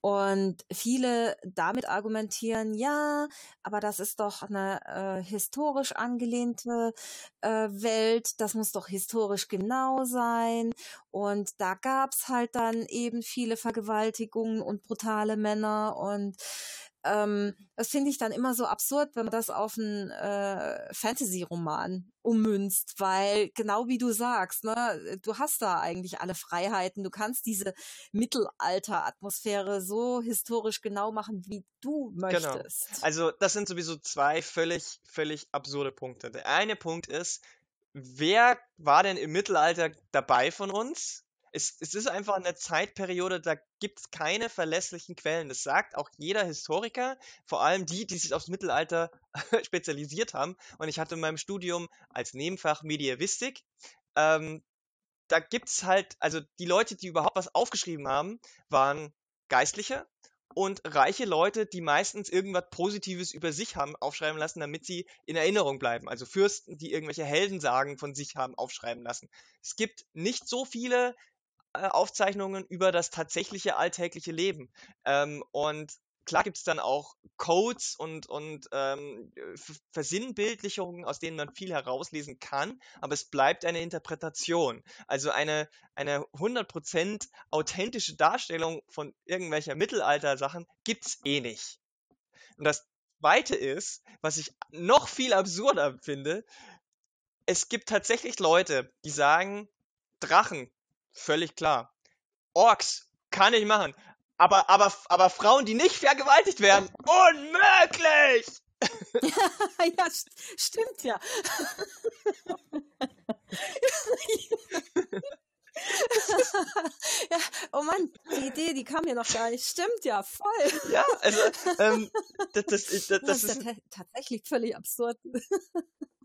Und viele damit argumentieren, ja, aber das ist doch eine äh, historisch angelehnte äh, Welt, das muss doch historisch genau sein. Und da gab's halt dann eben viele Vergewaltigungen und brutale Männer und ähm, das finde ich dann immer so absurd, wenn man das auf einen äh, Fantasy-Roman ummünzt, weil genau wie du sagst, ne, du hast da eigentlich alle Freiheiten, du kannst diese Mittelalter-Atmosphäre so historisch genau machen, wie du genau. möchtest. Genau. Also das sind sowieso zwei völlig, völlig absurde Punkte. Der eine Punkt ist, wer war denn im Mittelalter dabei von uns? Es, es ist einfach eine Zeitperiode, da gibt es keine verlässlichen Quellen. Das sagt auch jeder Historiker, vor allem die, die sich aufs Mittelalter [LAUGHS] spezialisiert haben. Und ich hatte in meinem Studium als Nebenfach Mediavistik. Ähm, da es halt, also die Leute, die überhaupt was aufgeschrieben haben, waren Geistliche und reiche Leute, die meistens irgendwas Positives über sich haben aufschreiben lassen, damit sie in Erinnerung bleiben. Also Fürsten, die irgendwelche Heldensagen von sich haben aufschreiben lassen. Es gibt nicht so viele Aufzeichnungen über das tatsächliche alltägliche Leben. Ähm, und klar gibt es dann auch Codes und, und ähm, Versinnbildlichungen, aus denen man viel herauslesen kann, aber es bleibt eine Interpretation. Also eine, eine 100% authentische Darstellung von irgendwelcher Mittelalter-Sachen es eh nicht. Und das Zweite ist, was ich noch viel absurder finde, es gibt tatsächlich Leute, die sagen, Drachen, völlig klar. Orks, kann ich machen. Aber, aber, aber Frauen, die nicht vergewaltigt werden, unmöglich! [LAUGHS] ja, st stimmt ja. [LAUGHS] ja. Oh Mann, die Idee, die kam mir noch gar nicht. Stimmt ja, voll. Ja, also ähm, das, das, das, das, das ist ja tatsächlich völlig absurd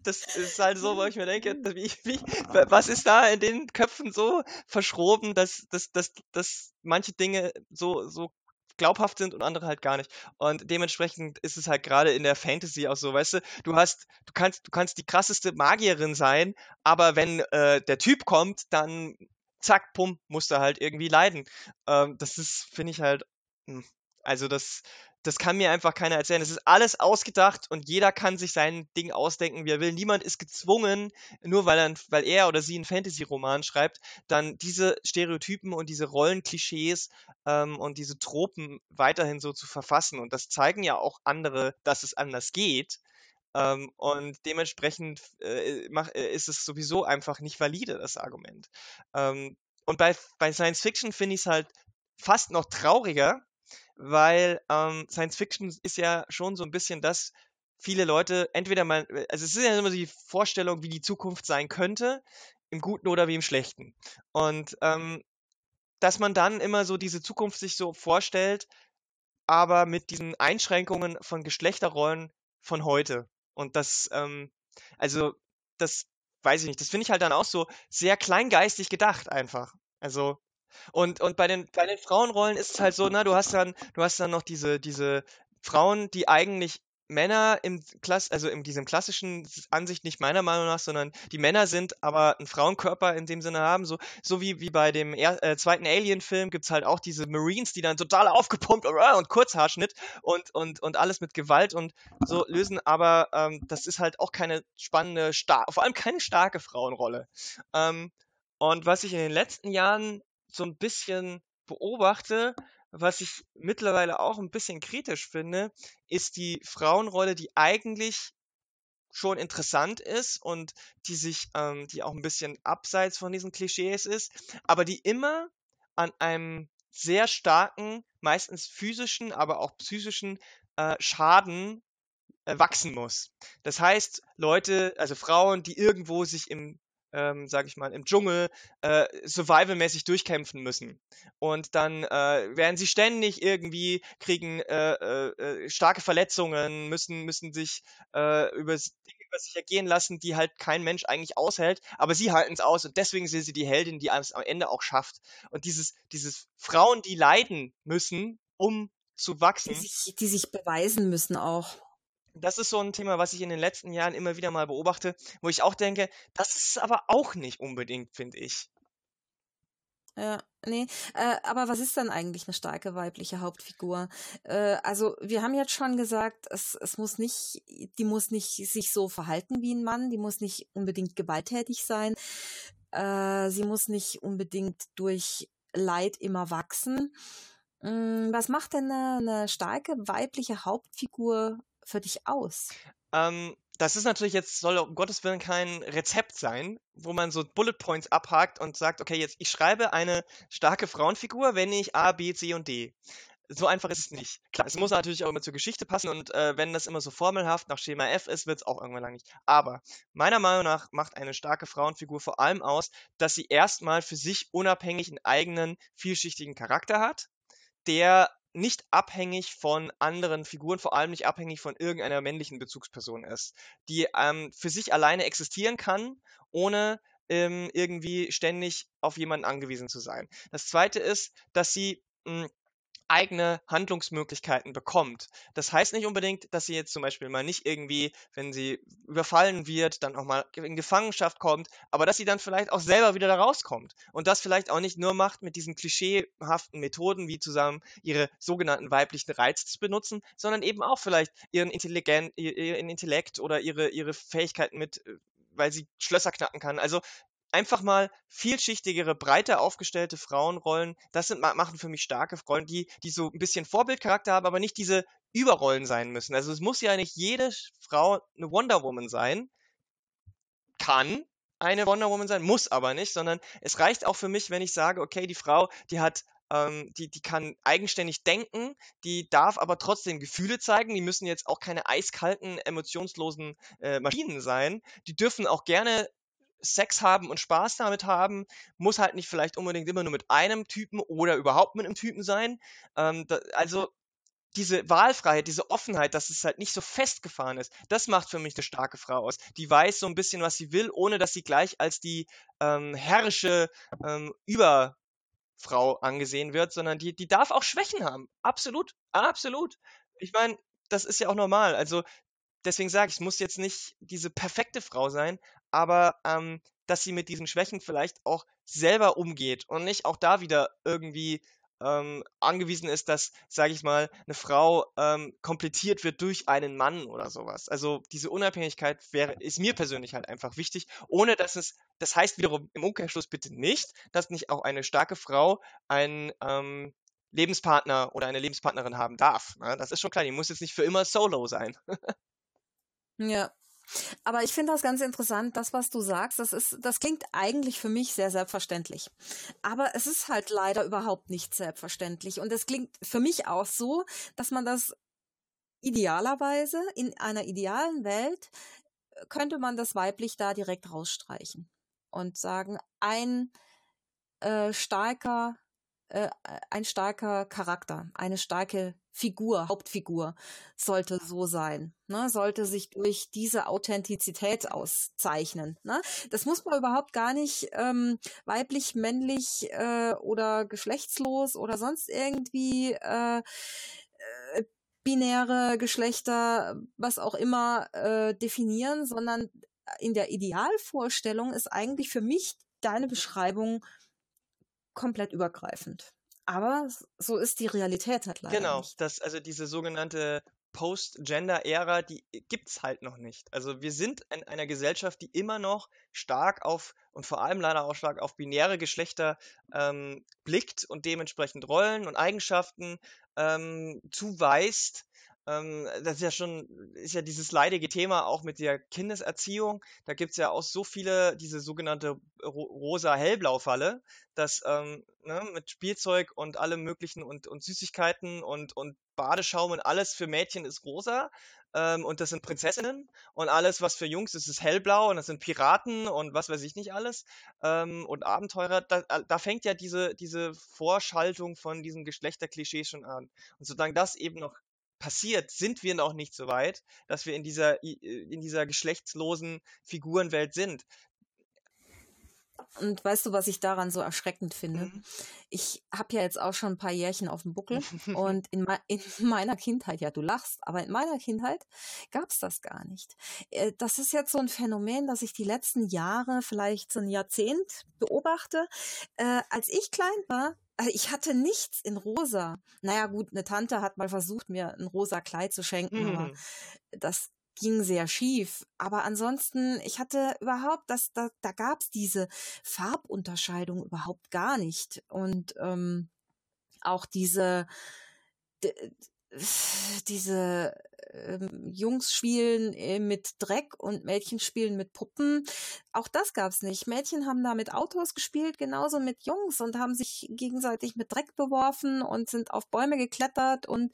das ist halt so, wo ich mir denke, wie, wie, was ist da in den Köpfen so verschroben, dass, dass, dass, dass manche Dinge so, so glaubhaft sind und andere halt gar nicht. Und dementsprechend ist es halt gerade in der Fantasy auch so, weißt du, du hast, du kannst, du kannst die krasseste Magierin sein, aber wenn äh, der Typ kommt, dann zack, pum, musst du halt irgendwie leiden. Ähm, das ist, finde ich halt, hm, also das, das kann mir einfach keiner erzählen. Es ist alles ausgedacht und jeder kann sich sein Ding ausdenken, wie er will. Niemand ist gezwungen, nur weil er, weil er oder sie einen Fantasy-Roman schreibt, dann diese Stereotypen und diese Rollenklischees ähm, und diese Tropen weiterhin so zu verfassen. Und das zeigen ja auch andere, dass es anders geht. Ähm, und dementsprechend äh, mach, äh, ist es sowieso einfach nicht valide, das Argument. Ähm, und bei, bei Science Fiction finde ich es halt fast noch trauriger, weil ähm, Science Fiction ist ja schon so ein bisschen das, viele Leute entweder mal, äh, also es ist ja immer die Vorstellung, wie die Zukunft sein könnte, im Guten oder wie im Schlechten. Und ähm, dass man dann immer so diese Zukunft sich so vorstellt, aber mit diesen Einschränkungen von Geschlechterrollen von heute. Und das, ähm, also das weiß ich nicht, das finde ich halt dann auch so sehr kleingeistig gedacht einfach. Also und, und bei den, bei den Frauenrollen ist es halt so, na, du hast dann, du hast dann noch diese, diese Frauen, die eigentlich Männer im Klass, also in diesem klassischen Ansicht nicht meiner Meinung nach, sondern die Männer sind aber einen Frauenkörper in dem Sinne haben, so, so wie, wie bei dem er, äh, zweiten Alien-Film gibt's halt auch diese Marines, die dann total aufgepumpt und, und Kurzhaarschnitt und, und, und alles mit Gewalt und so lösen, aber ähm, das ist halt auch keine spannende, star vor allem keine starke Frauenrolle. Ähm, und was ich in den letzten Jahren so ein bisschen beobachte, was ich mittlerweile auch ein bisschen kritisch finde, ist die Frauenrolle, die eigentlich schon interessant ist und die sich, ähm, die auch ein bisschen abseits von diesen Klischees ist, aber die immer an einem sehr starken, meistens physischen, aber auch psychischen äh, Schaden äh, wachsen muss. Das heißt, Leute, also Frauen, die irgendwo sich im ähm, sage ich mal, im Dschungel äh, survivalmäßig durchkämpfen müssen. Und dann äh, werden sie ständig irgendwie, kriegen äh, äh, äh starke Verletzungen, müssen, müssen sich äh, über Dinge über sich ergehen lassen, die halt kein Mensch eigentlich aushält, aber sie halten es aus und deswegen sind sie die Heldin, die es am Ende auch schafft. Und dieses, dieses Frauen, die leiden müssen, um zu wachsen. Die sich, die sich beweisen müssen auch das ist so ein Thema, was ich in den letzten Jahren immer wieder mal beobachte, wo ich auch denke, das ist aber auch nicht unbedingt, finde ich. Ja, nee. Äh, aber was ist dann eigentlich eine starke weibliche Hauptfigur? Äh, also wir haben jetzt schon gesagt, es, es muss nicht, die muss nicht sich so verhalten wie ein Mann, die muss nicht unbedingt gewalttätig sein, äh, sie muss nicht unbedingt durch Leid immer wachsen. Hm, was macht denn eine, eine starke weibliche Hauptfigur für dich aus? Ähm, das ist natürlich jetzt, soll um Gottes Willen kein Rezept sein, wo man so Bullet Points abhakt und sagt, okay, jetzt ich schreibe eine starke Frauenfigur, wenn ich A, B, C und D. So einfach ist es nicht. Klar, es muss natürlich auch immer zur Geschichte passen und äh, wenn das immer so formelhaft nach Schema F ist, wird es auch irgendwann lang nicht. Aber meiner Meinung nach macht eine starke Frauenfigur vor allem aus, dass sie erstmal für sich unabhängig einen eigenen, vielschichtigen Charakter hat, der nicht abhängig von anderen Figuren, vor allem nicht abhängig von irgendeiner männlichen Bezugsperson ist, die ähm, für sich alleine existieren kann, ohne ähm, irgendwie ständig auf jemanden angewiesen zu sein. Das zweite ist, dass sie mh, hm, eigene Handlungsmöglichkeiten bekommt. Das heißt nicht unbedingt, dass sie jetzt zum Beispiel mal nicht irgendwie, wenn sie überfallen wird, dann auch mal in Gefangenschaft kommt, aber dass sie dann vielleicht auch selber wieder da rauskommt und das vielleicht auch nicht nur macht mit diesen klischeehaften Methoden, wie zusammen ihre sogenannten weiblichen Reize zu benutzen, sondern eben auch vielleicht ihren, Intelligent, ihren Intellekt oder ihre, ihre Fähigkeiten mit, äh, weil sie Schlösser knacken kann. Also einfach mal vielschichtigere, breiter aufgestellte Frauenrollen. Das sind, machen für mich starke Rollen, die, die so ein bisschen Vorbildcharakter haben, aber nicht diese Überrollen sein müssen. Also es muss ja nicht jede Frau eine Wonder Woman sein. Kann eine Wonder Woman sein, muss aber nicht, sondern es reicht auch für mich, wenn ich sage, okay, die Frau, die hat ähm, die, die kann eigenständig denken, die darf aber trotzdem Gefühle zeigen. Die müssen jetzt auch keine eiskalten, emotionslosen äh, Maschinen sein. Die dürfen auch gerne Sex haben und Spaß damit haben, muss halt nicht vielleicht unbedingt immer nur mit einem Typen oder überhaupt mit einem Typen sein. Ähm, da, also diese Wahlfreiheit, diese Offenheit, dass es halt nicht so festgefahren ist, das macht für mich eine starke Frau aus. Die weiß so ein bisschen, was sie will, ohne dass sie gleich als die ähm, herrische ähm, Überfrau angesehen wird, sondern die, die darf auch Schwächen haben. Absolut, absolut. Ich meine, das ist ja auch normal. Also deswegen sage ich, es muss jetzt nicht diese perfekte Frau sein, aber ähm, dass sie mit diesen Schwächen vielleicht auch selber umgeht und nicht auch da wieder irgendwie ähm, angewiesen ist, dass, sage ich mal, eine Frau ähm, komplettiert wird durch einen Mann oder sowas. Also diese Unabhängigkeit wäre, ist mir persönlich halt einfach wichtig, ohne dass es, das heißt wiederum im Umkehrschluss bitte nicht, dass nicht auch eine starke Frau einen ähm, Lebenspartner oder eine Lebenspartnerin haben darf. Ne? Das ist schon klar, die muss jetzt nicht für immer solo sein. [LAUGHS] Ja. Aber ich finde das ganz interessant, das, was du sagst, das ist, das klingt eigentlich für mich sehr selbstverständlich. Aber es ist halt leider überhaupt nicht selbstverständlich. Und es klingt für mich auch so, dass man das idealerweise in einer idealen Welt äh, könnte man das weiblich da direkt rausstreichen und sagen, ein äh, starker äh, ein starker Charakter, eine starke Figur, Hauptfigur sollte so sein, ne? sollte sich durch diese Authentizität auszeichnen. Ne? Das muss man überhaupt gar nicht ähm, weiblich, männlich äh, oder geschlechtslos oder sonst irgendwie äh, äh, binäre Geschlechter, was auch immer, äh, definieren, sondern in der Idealvorstellung ist eigentlich für mich deine Beschreibung komplett übergreifend. Aber so ist die Realität halt leider Genau, nicht. das, also diese sogenannte Post-Gender-Ära, die gibt's halt noch nicht. Also wir sind in einer Gesellschaft, die immer noch stark auf und vor allem leider auch stark auf binäre Geschlechter ähm, blickt und dementsprechend Rollen und Eigenschaften ähm, zuweist. Ähm, das ist ja schon, ist ja dieses leidige Thema auch mit der Kindeserziehung. Da gibt's ja auch so viele, diese sogenannte rosa-hellblau-Falle, dass ähm, ne, mit Spielzeug und allem möglichen und, und Süßigkeiten und, und Badeschaum und alles für Mädchen ist rosa. Ähm, und das sind Prinzessinnen und alles, was für Jungs ist, ist hellblau und das sind Piraten und was weiß ich nicht alles ähm, und Abenteurer. Da, da fängt ja diese, diese Vorschaltung von diesen Geschlechterklischees schon an. Und solange das eben noch passiert, sind wir noch nicht so weit, dass wir in dieser, äh, in dieser geschlechtslosen Figurenwelt sind. Und weißt du, was ich daran so erschreckend finde? Mhm. Ich habe ja jetzt auch schon ein paar Jährchen auf dem Buckel [LAUGHS] und in, in, [LAUGHS] meiner Kindheit, ja, du lachst, aber in meiner Kindheit gab es das gar nicht. Äh, das ist jetzt so ein Phänomen, das ich die letzten Jahre, vielleicht so ein Jahrzehnt beobachte. Äh, als ich klein war, also ich hatte nichts in rosa. Naja, gut, eine Tante hat mal versucht, mir ein rosa Kleid zu schenken, mhm. aber das ging sehr schief. Aber ansonsten, ich hatte überhaupt, das, da, da gab es diese Farbunterscheidung überhaupt gar nicht. Und ähm, auch diese, diese ähm, Jungs spielen äh, mit Dreck und Mädchen spielen mit Puppen. Auch das gab's nicht. Mädchen haben da mit Autos gespielt, genauso mit Jungs und haben sich gegenseitig mit Dreck beworfen und sind auf Bäume geklettert und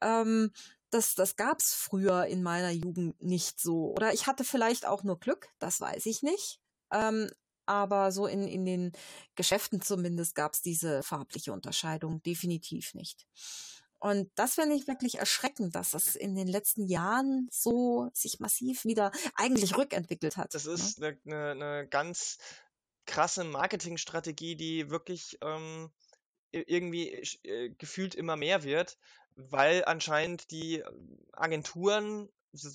ähm, das, das gab's früher in meiner Jugend nicht so. Oder ich hatte vielleicht auch nur Glück, das weiß ich nicht. Ähm, aber so in, in den Geschäften zumindest gab's diese farbliche Unterscheidung definitiv nicht. Und das finde ich wirklich erschreckend, dass das in den letzten Jahren so sich massiv wieder eigentlich rückentwickelt hat. Das ne? ist eine, eine, eine ganz krasse Marketingstrategie, die wirklich ähm, irgendwie äh, gefühlt immer mehr wird, weil anscheinend die Agenturen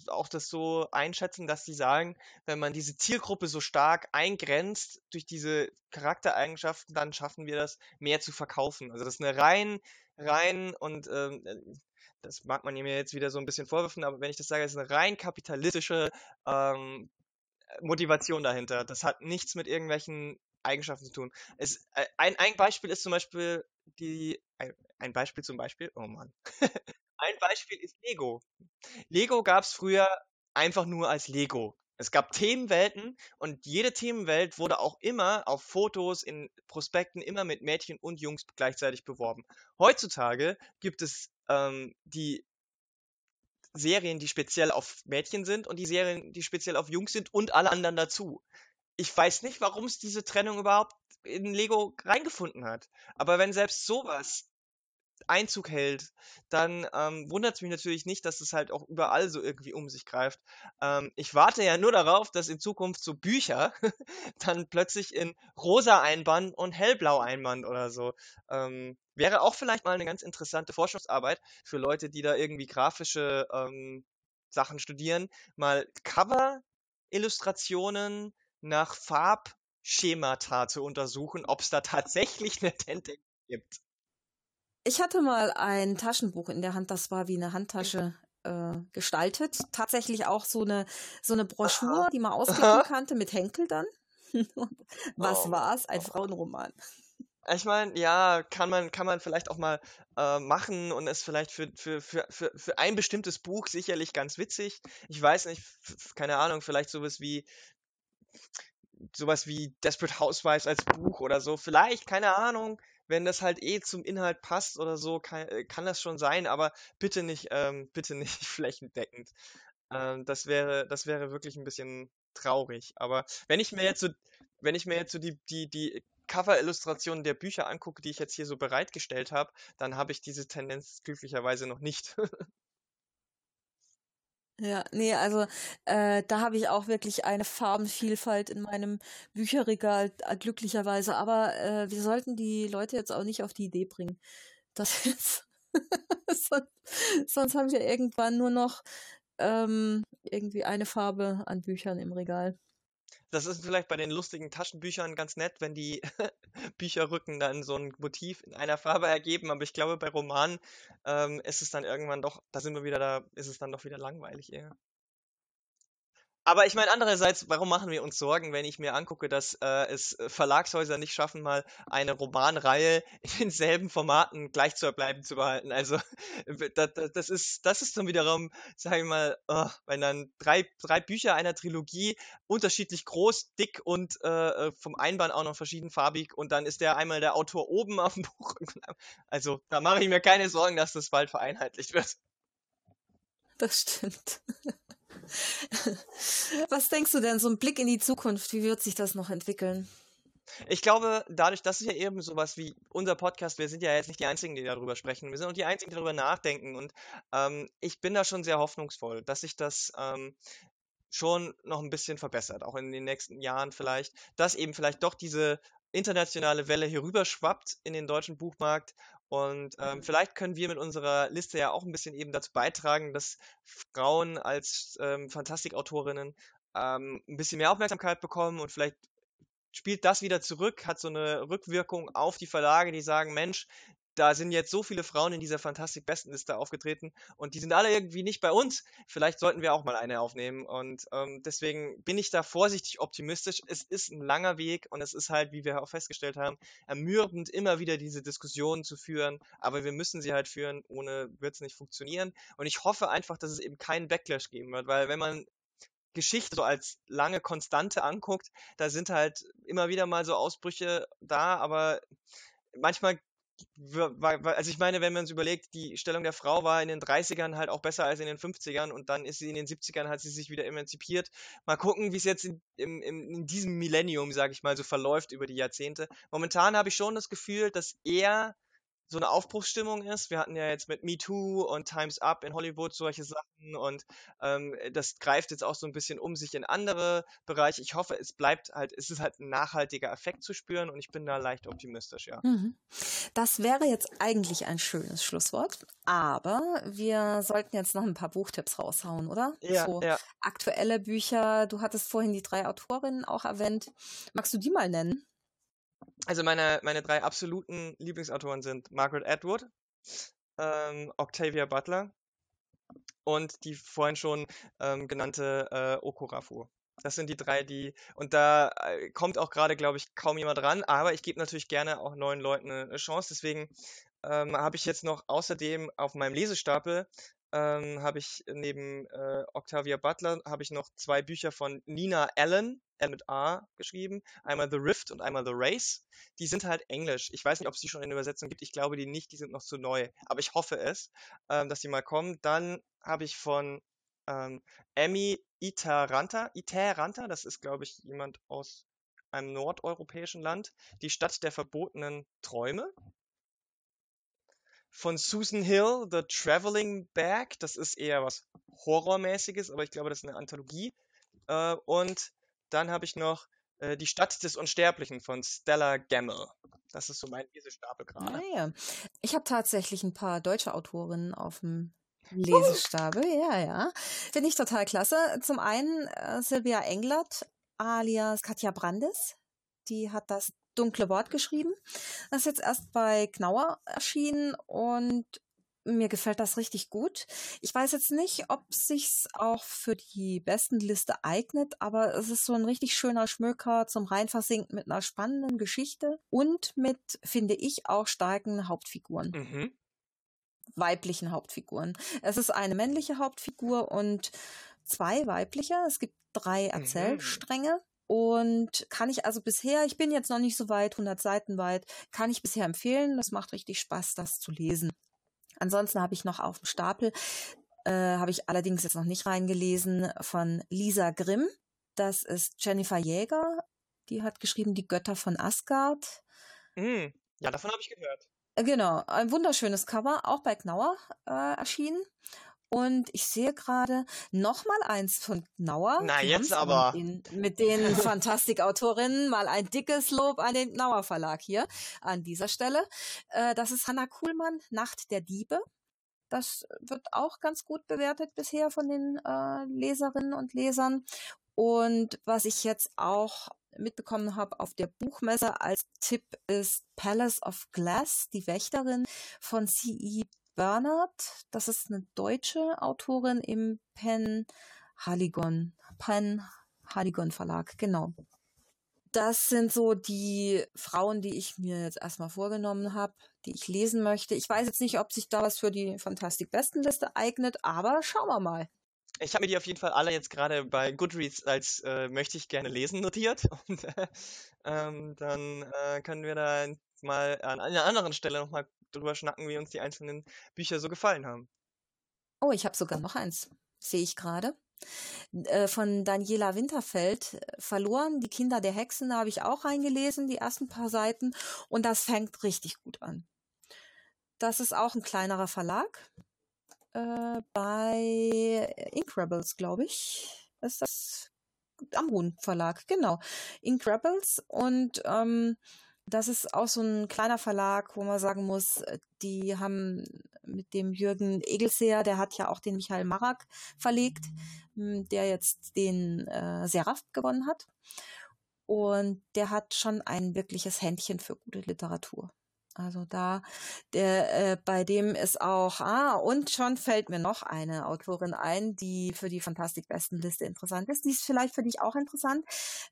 auch das so einschätzen, dass sie sagen, wenn man diese Zielgruppe so stark eingrenzt durch diese Charaktereigenschaften, dann schaffen wir das, mehr zu verkaufen. Also das ist eine rein, rein und ähm, das mag man mir jetzt wieder so ein bisschen vorwürfen, aber wenn ich das sage, ist eine rein kapitalistische ähm, Motivation dahinter. Das hat nichts mit irgendwelchen Eigenschaften zu tun. Es, äh, ein, ein Beispiel ist zum Beispiel die, ein, ein Beispiel zum Beispiel, oh Mann. [LAUGHS] ein Beispiel ist Lego. Lego gab es früher einfach nur als Lego. Es gab Themenwelten und jede Themenwelt wurde auch immer auf Fotos, in Prospekten immer mit Mädchen und Jungs gleichzeitig beworben. Heutzutage gibt es ähm, die Serien, die speziell auf Mädchen sind und die Serien, die speziell auf Jungs sind und alle anderen dazu. Ich weiß nicht, warum es diese Trennung überhaupt in Lego reingefunden hat. Aber wenn selbst sowas Einzug hält, dann ähm, wundert es mich natürlich nicht, dass es halt auch überall so irgendwie um sich greift. Ähm, ich warte ja nur darauf, dass in Zukunft so Bücher [LAUGHS] dann plötzlich in rosa Einband und hellblau Einband oder so. Ähm, wäre auch vielleicht mal eine ganz interessante Forschungsarbeit für Leute, die da irgendwie grafische ähm, Sachen studieren, mal Cover-Illustrationen nach Farbschemata zu untersuchen, ob es da tatsächlich eine Tendenz gibt. Ich hatte mal ein Taschenbuch in der Hand, das war wie eine Handtasche äh, gestaltet. Tatsächlich auch so eine, so eine Broschüre, die man ausklicken kannte mit Henkel dann. [LAUGHS] Was oh. war's? Ein Frauenroman. Ich meine, ja, kann man, kann man vielleicht auch mal äh, machen und ist vielleicht für, für, für, für, für ein bestimmtes Buch sicherlich ganz witzig. Ich weiß nicht, keine Ahnung, vielleicht sowas wie sowas wie Desperate Housewives als Buch oder so. Vielleicht, keine Ahnung wenn das halt eh zum Inhalt passt oder so, kann, äh, kann das schon sein, aber bitte nicht, ähm, [LAUGHS] bitte nicht flächendeckend. Ähm, das wäre, das wäre wirklich ein bisschen traurig. Aber wenn ich mir jetzt so, wenn ich mir jetzt so die, die, die Cover-Illustrationen der Bücher angucke, die ich jetzt hier so bereitgestellt habe, dann habe ich diese Tendenz glücklicherweise noch nicht. [LAUGHS] Ja, nee, also äh, da habe ich auch wirklich eine Farbenvielfalt in meinem Bücherregal, äh, glücklicherweise. Aber äh, wir sollten die Leute jetzt auch nicht auf die Idee bringen. Das ist [LAUGHS] sonst, sonst haben wir irgendwann nur noch ähm, irgendwie eine Farbe an Büchern im Regal. Das ist vielleicht bei den lustigen Taschenbüchern ganz nett, wenn die [LAUGHS] Bücherrücken dann so ein Motiv in einer Farbe ergeben, aber ich glaube, bei Romanen ähm, ist es dann irgendwann doch, da sind wir wieder da, ist es dann doch wieder langweilig eher. Aber ich meine, andererseits, warum machen wir uns Sorgen, wenn ich mir angucke, dass äh, es Verlagshäuser nicht schaffen, mal eine Romanreihe in denselben Formaten gleich zu bleiben zu behalten? Also, das, das, ist, das ist dann wiederum, sage ich mal, oh, wenn dann drei, drei Bücher einer Trilogie unterschiedlich groß, dick und äh, äh vom Einband auch noch verschiedenfarbig und dann ist der einmal der Autor oben [LAUGHS] auf dem Buch. Also, da mache ich mir keine Sorgen, dass das bald vereinheitlicht wird. Das stimmt. [LAUGHS] [LAUGHS] Was denkst du denn, so ein Blick in die Zukunft, wie wird sich das noch entwickeln? Ich glaube, dadurch, dass es ja eben sowas wie unser Podcast, wir sind ja jetzt nicht die Einzigen, die darüber sprechen, wir sind auch die Einzigen, die darüber nachdenken. Und ähm, ich bin da schon sehr hoffnungsvoll, dass sich das ähm, schon noch ein bisschen verbessert, auch in den nächsten Jahren vielleicht, dass eben vielleicht doch diese internationale Welle hier rüber schwappt in den deutschen Buchmarkt und ähm, vielleicht können wir mit unserer Liste ja auch ein bisschen eben dazu beitragen, dass Frauen als ähm, Fantastikautorinnen ähm, ein bisschen mehr Aufmerksamkeit bekommen und vielleicht spielt das wieder zurück, hat so eine Rückwirkung auf die Verlage, die sagen, Mensch, da sind jetzt so viele Frauen in dieser Fantastik-Bestenliste aufgetreten und die sind alle irgendwie nicht bei uns. Vielleicht sollten wir auch mal eine aufnehmen. Und ähm, deswegen bin ich da vorsichtig optimistisch. Es ist ein langer Weg und es ist halt, wie wir auch festgestellt haben, ermüdend, immer wieder diese Diskussionen zu führen. Aber wir müssen sie halt führen, ohne wird es nicht funktionieren. Und ich hoffe einfach, dass es eben keinen Backlash geben wird, weil wenn man Geschichte so als lange Konstante anguckt, da sind halt immer wieder mal so Ausbrüche da, aber manchmal also ich meine, wenn man es überlegt, die Stellung der Frau war in den 30ern halt auch besser als in den 50ern und dann ist sie in den 70ern, hat sie sich wieder emanzipiert. Mal gucken, wie es jetzt in, in, in diesem Millennium, sage ich mal, so verläuft über die Jahrzehnte. Momentan habe ich schon das Gefühl, dass eher so eine Aufbruchsstimmung ist. Wir hatten ja jetzt mit Me Too und Times Up in Hollywood solche Sachen und ähm, das greift jetzt auch so ein bisschen um sich in andere Bereiche. Ich hoffe, es bleibt halt, es ist halt ein nachhaltiger Effekt zu spüren und ich bin da leicht optimistisch, ja. Mhm. Das wäre jetzt eigentlich ein schönes Schlusswort, aber wir sollten jetzt noch ein paar Buchtipps raushauen, oder? Ja, so ja. aktuelle Bücher. Du hattest vorhin die drei Autorinnen auch erwähnt. Magst du die mal nennen? Also meine, meine drei absoluten Lieblingsautoren sind Margaret Atwood, ähm, Octavia Butler und die vorhin schon ähm, genannte äh, Okorafu. Das sind die drei, die, und da äh, kommt auch gerade, glaube ich, kaum jemand ran, aber ich gebe natürlich gerne auch neuen Leuten eine Chance. Deswegen ähm, habe ich jetzt noch außerdem auf meinem Lesestapel ähm, habe ich neben äh, Octavia Butler habe ich noch zwei Bücher von Nina Allen, L mit A geschrieben, einmal The Rift und einmal The Race. Die sind halt Englisch. Ich weiß nicht, ob es die schon in Übersetzung gibt. Ich glaube die nicht, die sind noch zu neu. Aber ich hoffe es, ähm, dass die mal kommen. Dann habe ich von ähm, Emmy Iteranta, Iteranta, das ist, glaube ich, jemand aus einem nordeuropäischen Land, die Stadt der verbotenen Träume von Susan Hill, The Traveling Bag. Das ist eher was Horrormäßiges, aber ich glaube, das ist eine Anthologie. Äh, und dann habe ich noch äh, Die Stadt des Unsterblichen von Stella Gemmel. Das ist so mein Lesestapel gerade. Naja. Ich habe tatsächlich ein paar deutsche Autorinnen auf dem Lesestapel. Ja, ja. Finde ich total klasse. Zum einen äh, Silvia Englert alias Katja Brandes. Die hat das dunkle Wort geschrieben. Das ist jetzt erst bei Knauer erschienen und mir gefällt das richtig gut. Ich weiß jetzt nicht, ob sich's auch für die besten Liste eignet, aber es ist so ein richtig schöner Schmöker zum Reinversinken mit einer spannenden Geschichte und mit, finde ich, auch starken Hauptfiguren. Mhm. Weiblichen Hauptfiguren. Es ist eine männliche Hauptfigur und zwei weibliche. Es gibt drei Mhm. Und kann ich also bisher, ich bin jetzt noch nicht so weit, 100 Seiten weit, kann ich bisher empfehlen. Das macht richtig Spaß, das zu lesen. Ansonsten habe ich noch auf dem Stapel, äh, habe ich allerdings jetzt noch nicht reingelesen, von Lisa Grimm. Das ist Jennifer Jäger. Die hat geschrieben Die Götter von Asgard. Mm, Ja, davon habe ich gehört. Äh, Genau, ein wunderschönes Cover, auch bei Knauer äh, erschienen. Und ich sehe gerade noch mal eins von Knauer. Na, Die jetzt aber. Mit den, mit den [LAUGHS] Fantastikautorinnen mal ein dickes Lob an den Knauer Verlag hier an dieser Stelle. Äh, das ist Hanna Kuhlmann, Nacht der Diebe. Das wird auch ganz gut bewertet bisher von den äh, Leserinnen und Lesern. Und was ich jetzt auch mitbekommen habe auf der Buchmesse als Tipp ist Palace of Glass, die Wächterin von C.E. Bernard. Das ist eine deutsche Autorin im Penn Haligon, Penn Haligon Verlag, genau. Das sind so die Frauen, die ich mir jetzt erstmal vorgenommen habe, die ich lesen möchte. Ich weiß jetzt nicht, ob sich da was für die Fantastik-Bestenliste eignet, aber schauen wir mal. Ich habe mir die auf jeden Fall alle jetzt gerade bei Goodreads als äh, möchte ich gerne lesen notiert. [LAUGHS] Und äh, ähm, dann äh, können wir da mal an einer anderen Stelle nochmal drüber schnacken, wie uns die einzelnen Bücher so gefallen haben. Oh, ich habe sogar noch eins, sehe ich gerade. Äh, von Daniela Winterfeld, äh, Verloren, die Kinder der Hexen, habe ich auch reingelesen, die ersten paar Seiten. Und das fängt richtig gut an. Das ist auch ein kleinerer Verlag. Äh, bei Ink Rebels, glaube ich. Ist das Amrun Verlag, genau. Ink Rebels. Und ähm, das ist auch so ein kleiner Verlag, wo man sagen muss, äh, die haben mit dem Jürgen Egelseer, der hat ja auch den Michael Marak verlegt, m, der jetzt den äh, Seraph gewonnen hat. Und der hat schon ein wirkliches Händchen für gute Literatur. Also da, der, äh, bei dem ist auch, ah, und schon fällt mir noch eine Autorin ein, die für die Fantastik-Bestenliste interessant ist. Die ist vielleicht für dich auch interessant.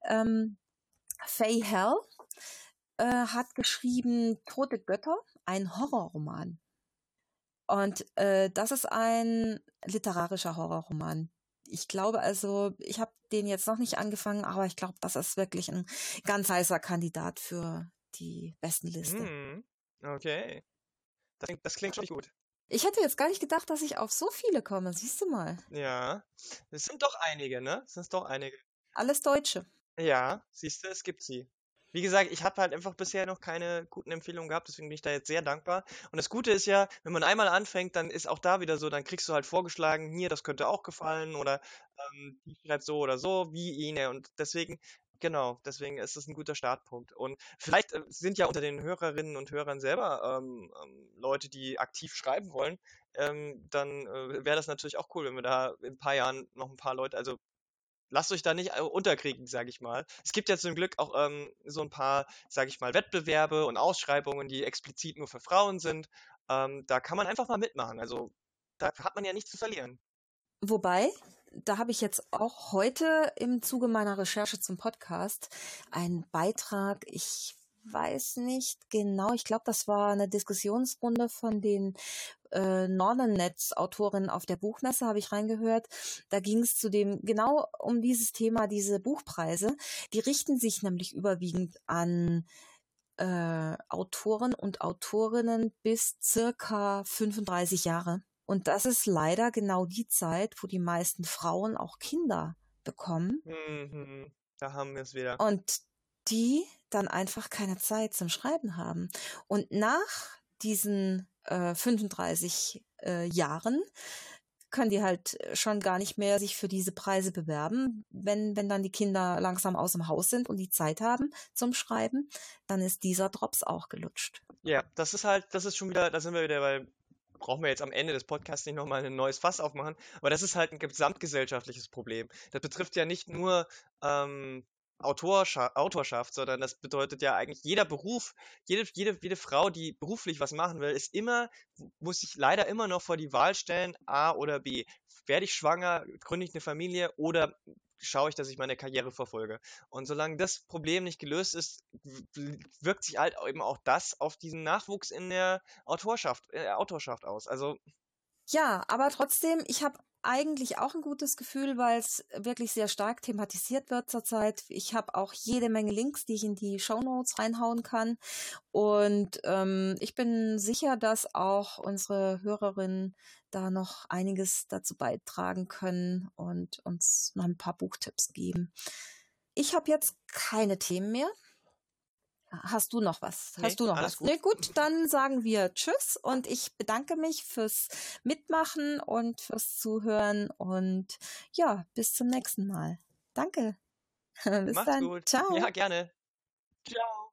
Ähm, Faye Hell äh, hat geschrieben Tote Götter, ein Horrorroman. Und äh, das ist ein literarischer Horrorroman. Ich glaube also, ich habe den jetzt noch nicht angefangen, aber ich glaube, das ist wirklich ein ganz heißer Kandidat für die Bestenliste. Hm, okay. Das klingt, das klingt schon gut. Ich hätte jetzt gar nicht gedacht, dass ich auf so viele komme. Siehst du mal. Ja. Es sind doch einige, ne? Es sind doch einige. Alles Deutsche. Ja, siehst du, es gibt sie. Wie gesagt, ich habe halt einfach bisher noch keine guten Empfehlungen gehabt, deswegen bin ich da jetzt sehr dankbar. Und das Gute ist ja, wenn man einmal anfängt, dann ist auch da wieder so, dann kriegst du halt vorgeschlagen, hier, das könnte auch gefallen oder ähm, die schreibt so oder so, wie ihn. Und deswegen Genau, deswegen ist es ein guter Startpunkt. Und vielleicht äh, sind ja unter den Hörerinnen und Hörern selber ähm, ähm, Leute, die aktiv schreiben wollen. Ähm, dann äh, wäre das natürlich auch cool, wenn wir da in ein paar Jahren noch ein paar Leute, also lasst euch da nicht äh, unterkriegen, sage ich mal. Es gibt ja zum Glück auch ähm, so ein paar, sage ich mal, Wettbewerbe und Ausschreibungen, die explizit nur für Frauen sind. Ähm, da kann man einfach mal mitmachen. Also da hat man ja nichts zu verlieren. Wobei, da habe ich jetzt auch heute im Zuge meiner Recherche zum Podcast einen Beitrag, ich weiß nicht genau, ich glaube, das war eine Diskussionsrunde von den äh, Nordernetz-Autorinnen auf der Buchmesse, habe ich reingehört. Da ging es zu dem, genau um dieses Thema, diese Buchpreise. Die richten sich nämlich überwiegend an äh, Autoren und Autorinnen bis circa 35 Jahre. Und das ist leider genau die Zeit, wo die meisten Frauen auch Kinder bekommen. Mhm. Da haben wir es wieder. Und die dann einfach keine Zeit zum Schreiben haben. Und nach diesen äh, 35 äh, Jahren können die halt schon gar nicht mehr sich für diese Preise bewerben. Wenn, wenn dann die Kinder langsam aus dem Haus sind und die Zeit haben zum Schreiben, dann ist dieser Drops auch gelutscht. Ja, das ist halt, das ist schon wieder, da sind wir wieder bei brauchen wir jetzt am Ende des Podcasts nicht nochmal ein neues Fass aufmachen, aber das ist halt ein gesamtgesellschaftliches Problem. Das betrifft ja nicht nur ähm, Autorschaft, Autorschaft, sondern das bedeutet ja eigentlich jeder Beruf, jede, jede, jede Frau, die beruflich was machen will, ist immer, muss sich leider immer noch vor die Wahl stellen, A oder B. Werde ich schwanger, gründe ich eine Familie oder schaue ich, dass ich meine Karriere verfolge. Und solange das Problem nicht gelöst ist, wirkt sich halt eben auch das auf diesen Nachwuchs in der Autorschaft, äh, Autorschaft aus. Also ja, aber trotzdem, ich habe eigentlich auch ein gutes Gefühl, weil es wirklich sehr stark thematisiert wird zurzeit. Ich habe auch jede Menge Links, die ich in die Show Notes reinhauen kann. Und ähm, ich bin sicher, dass auch unsere Hörerinnen da noch einiges dazu beitragen können und uns noch ein paar Buchtipps geben. Ich habe jetzt keine Themen mehr. Hast du noch was? Hast nee, du noch was? Gut. Nee, gut, dann sagen wir Tschüss und ich bedanke mich fürs Mitmachen und fürs Zuhören und ja, bis zum nächsten Mal. Danke. [LAUGHS] bis Macht's dann. Gut. Ciao. Ja, gerne. Ciao.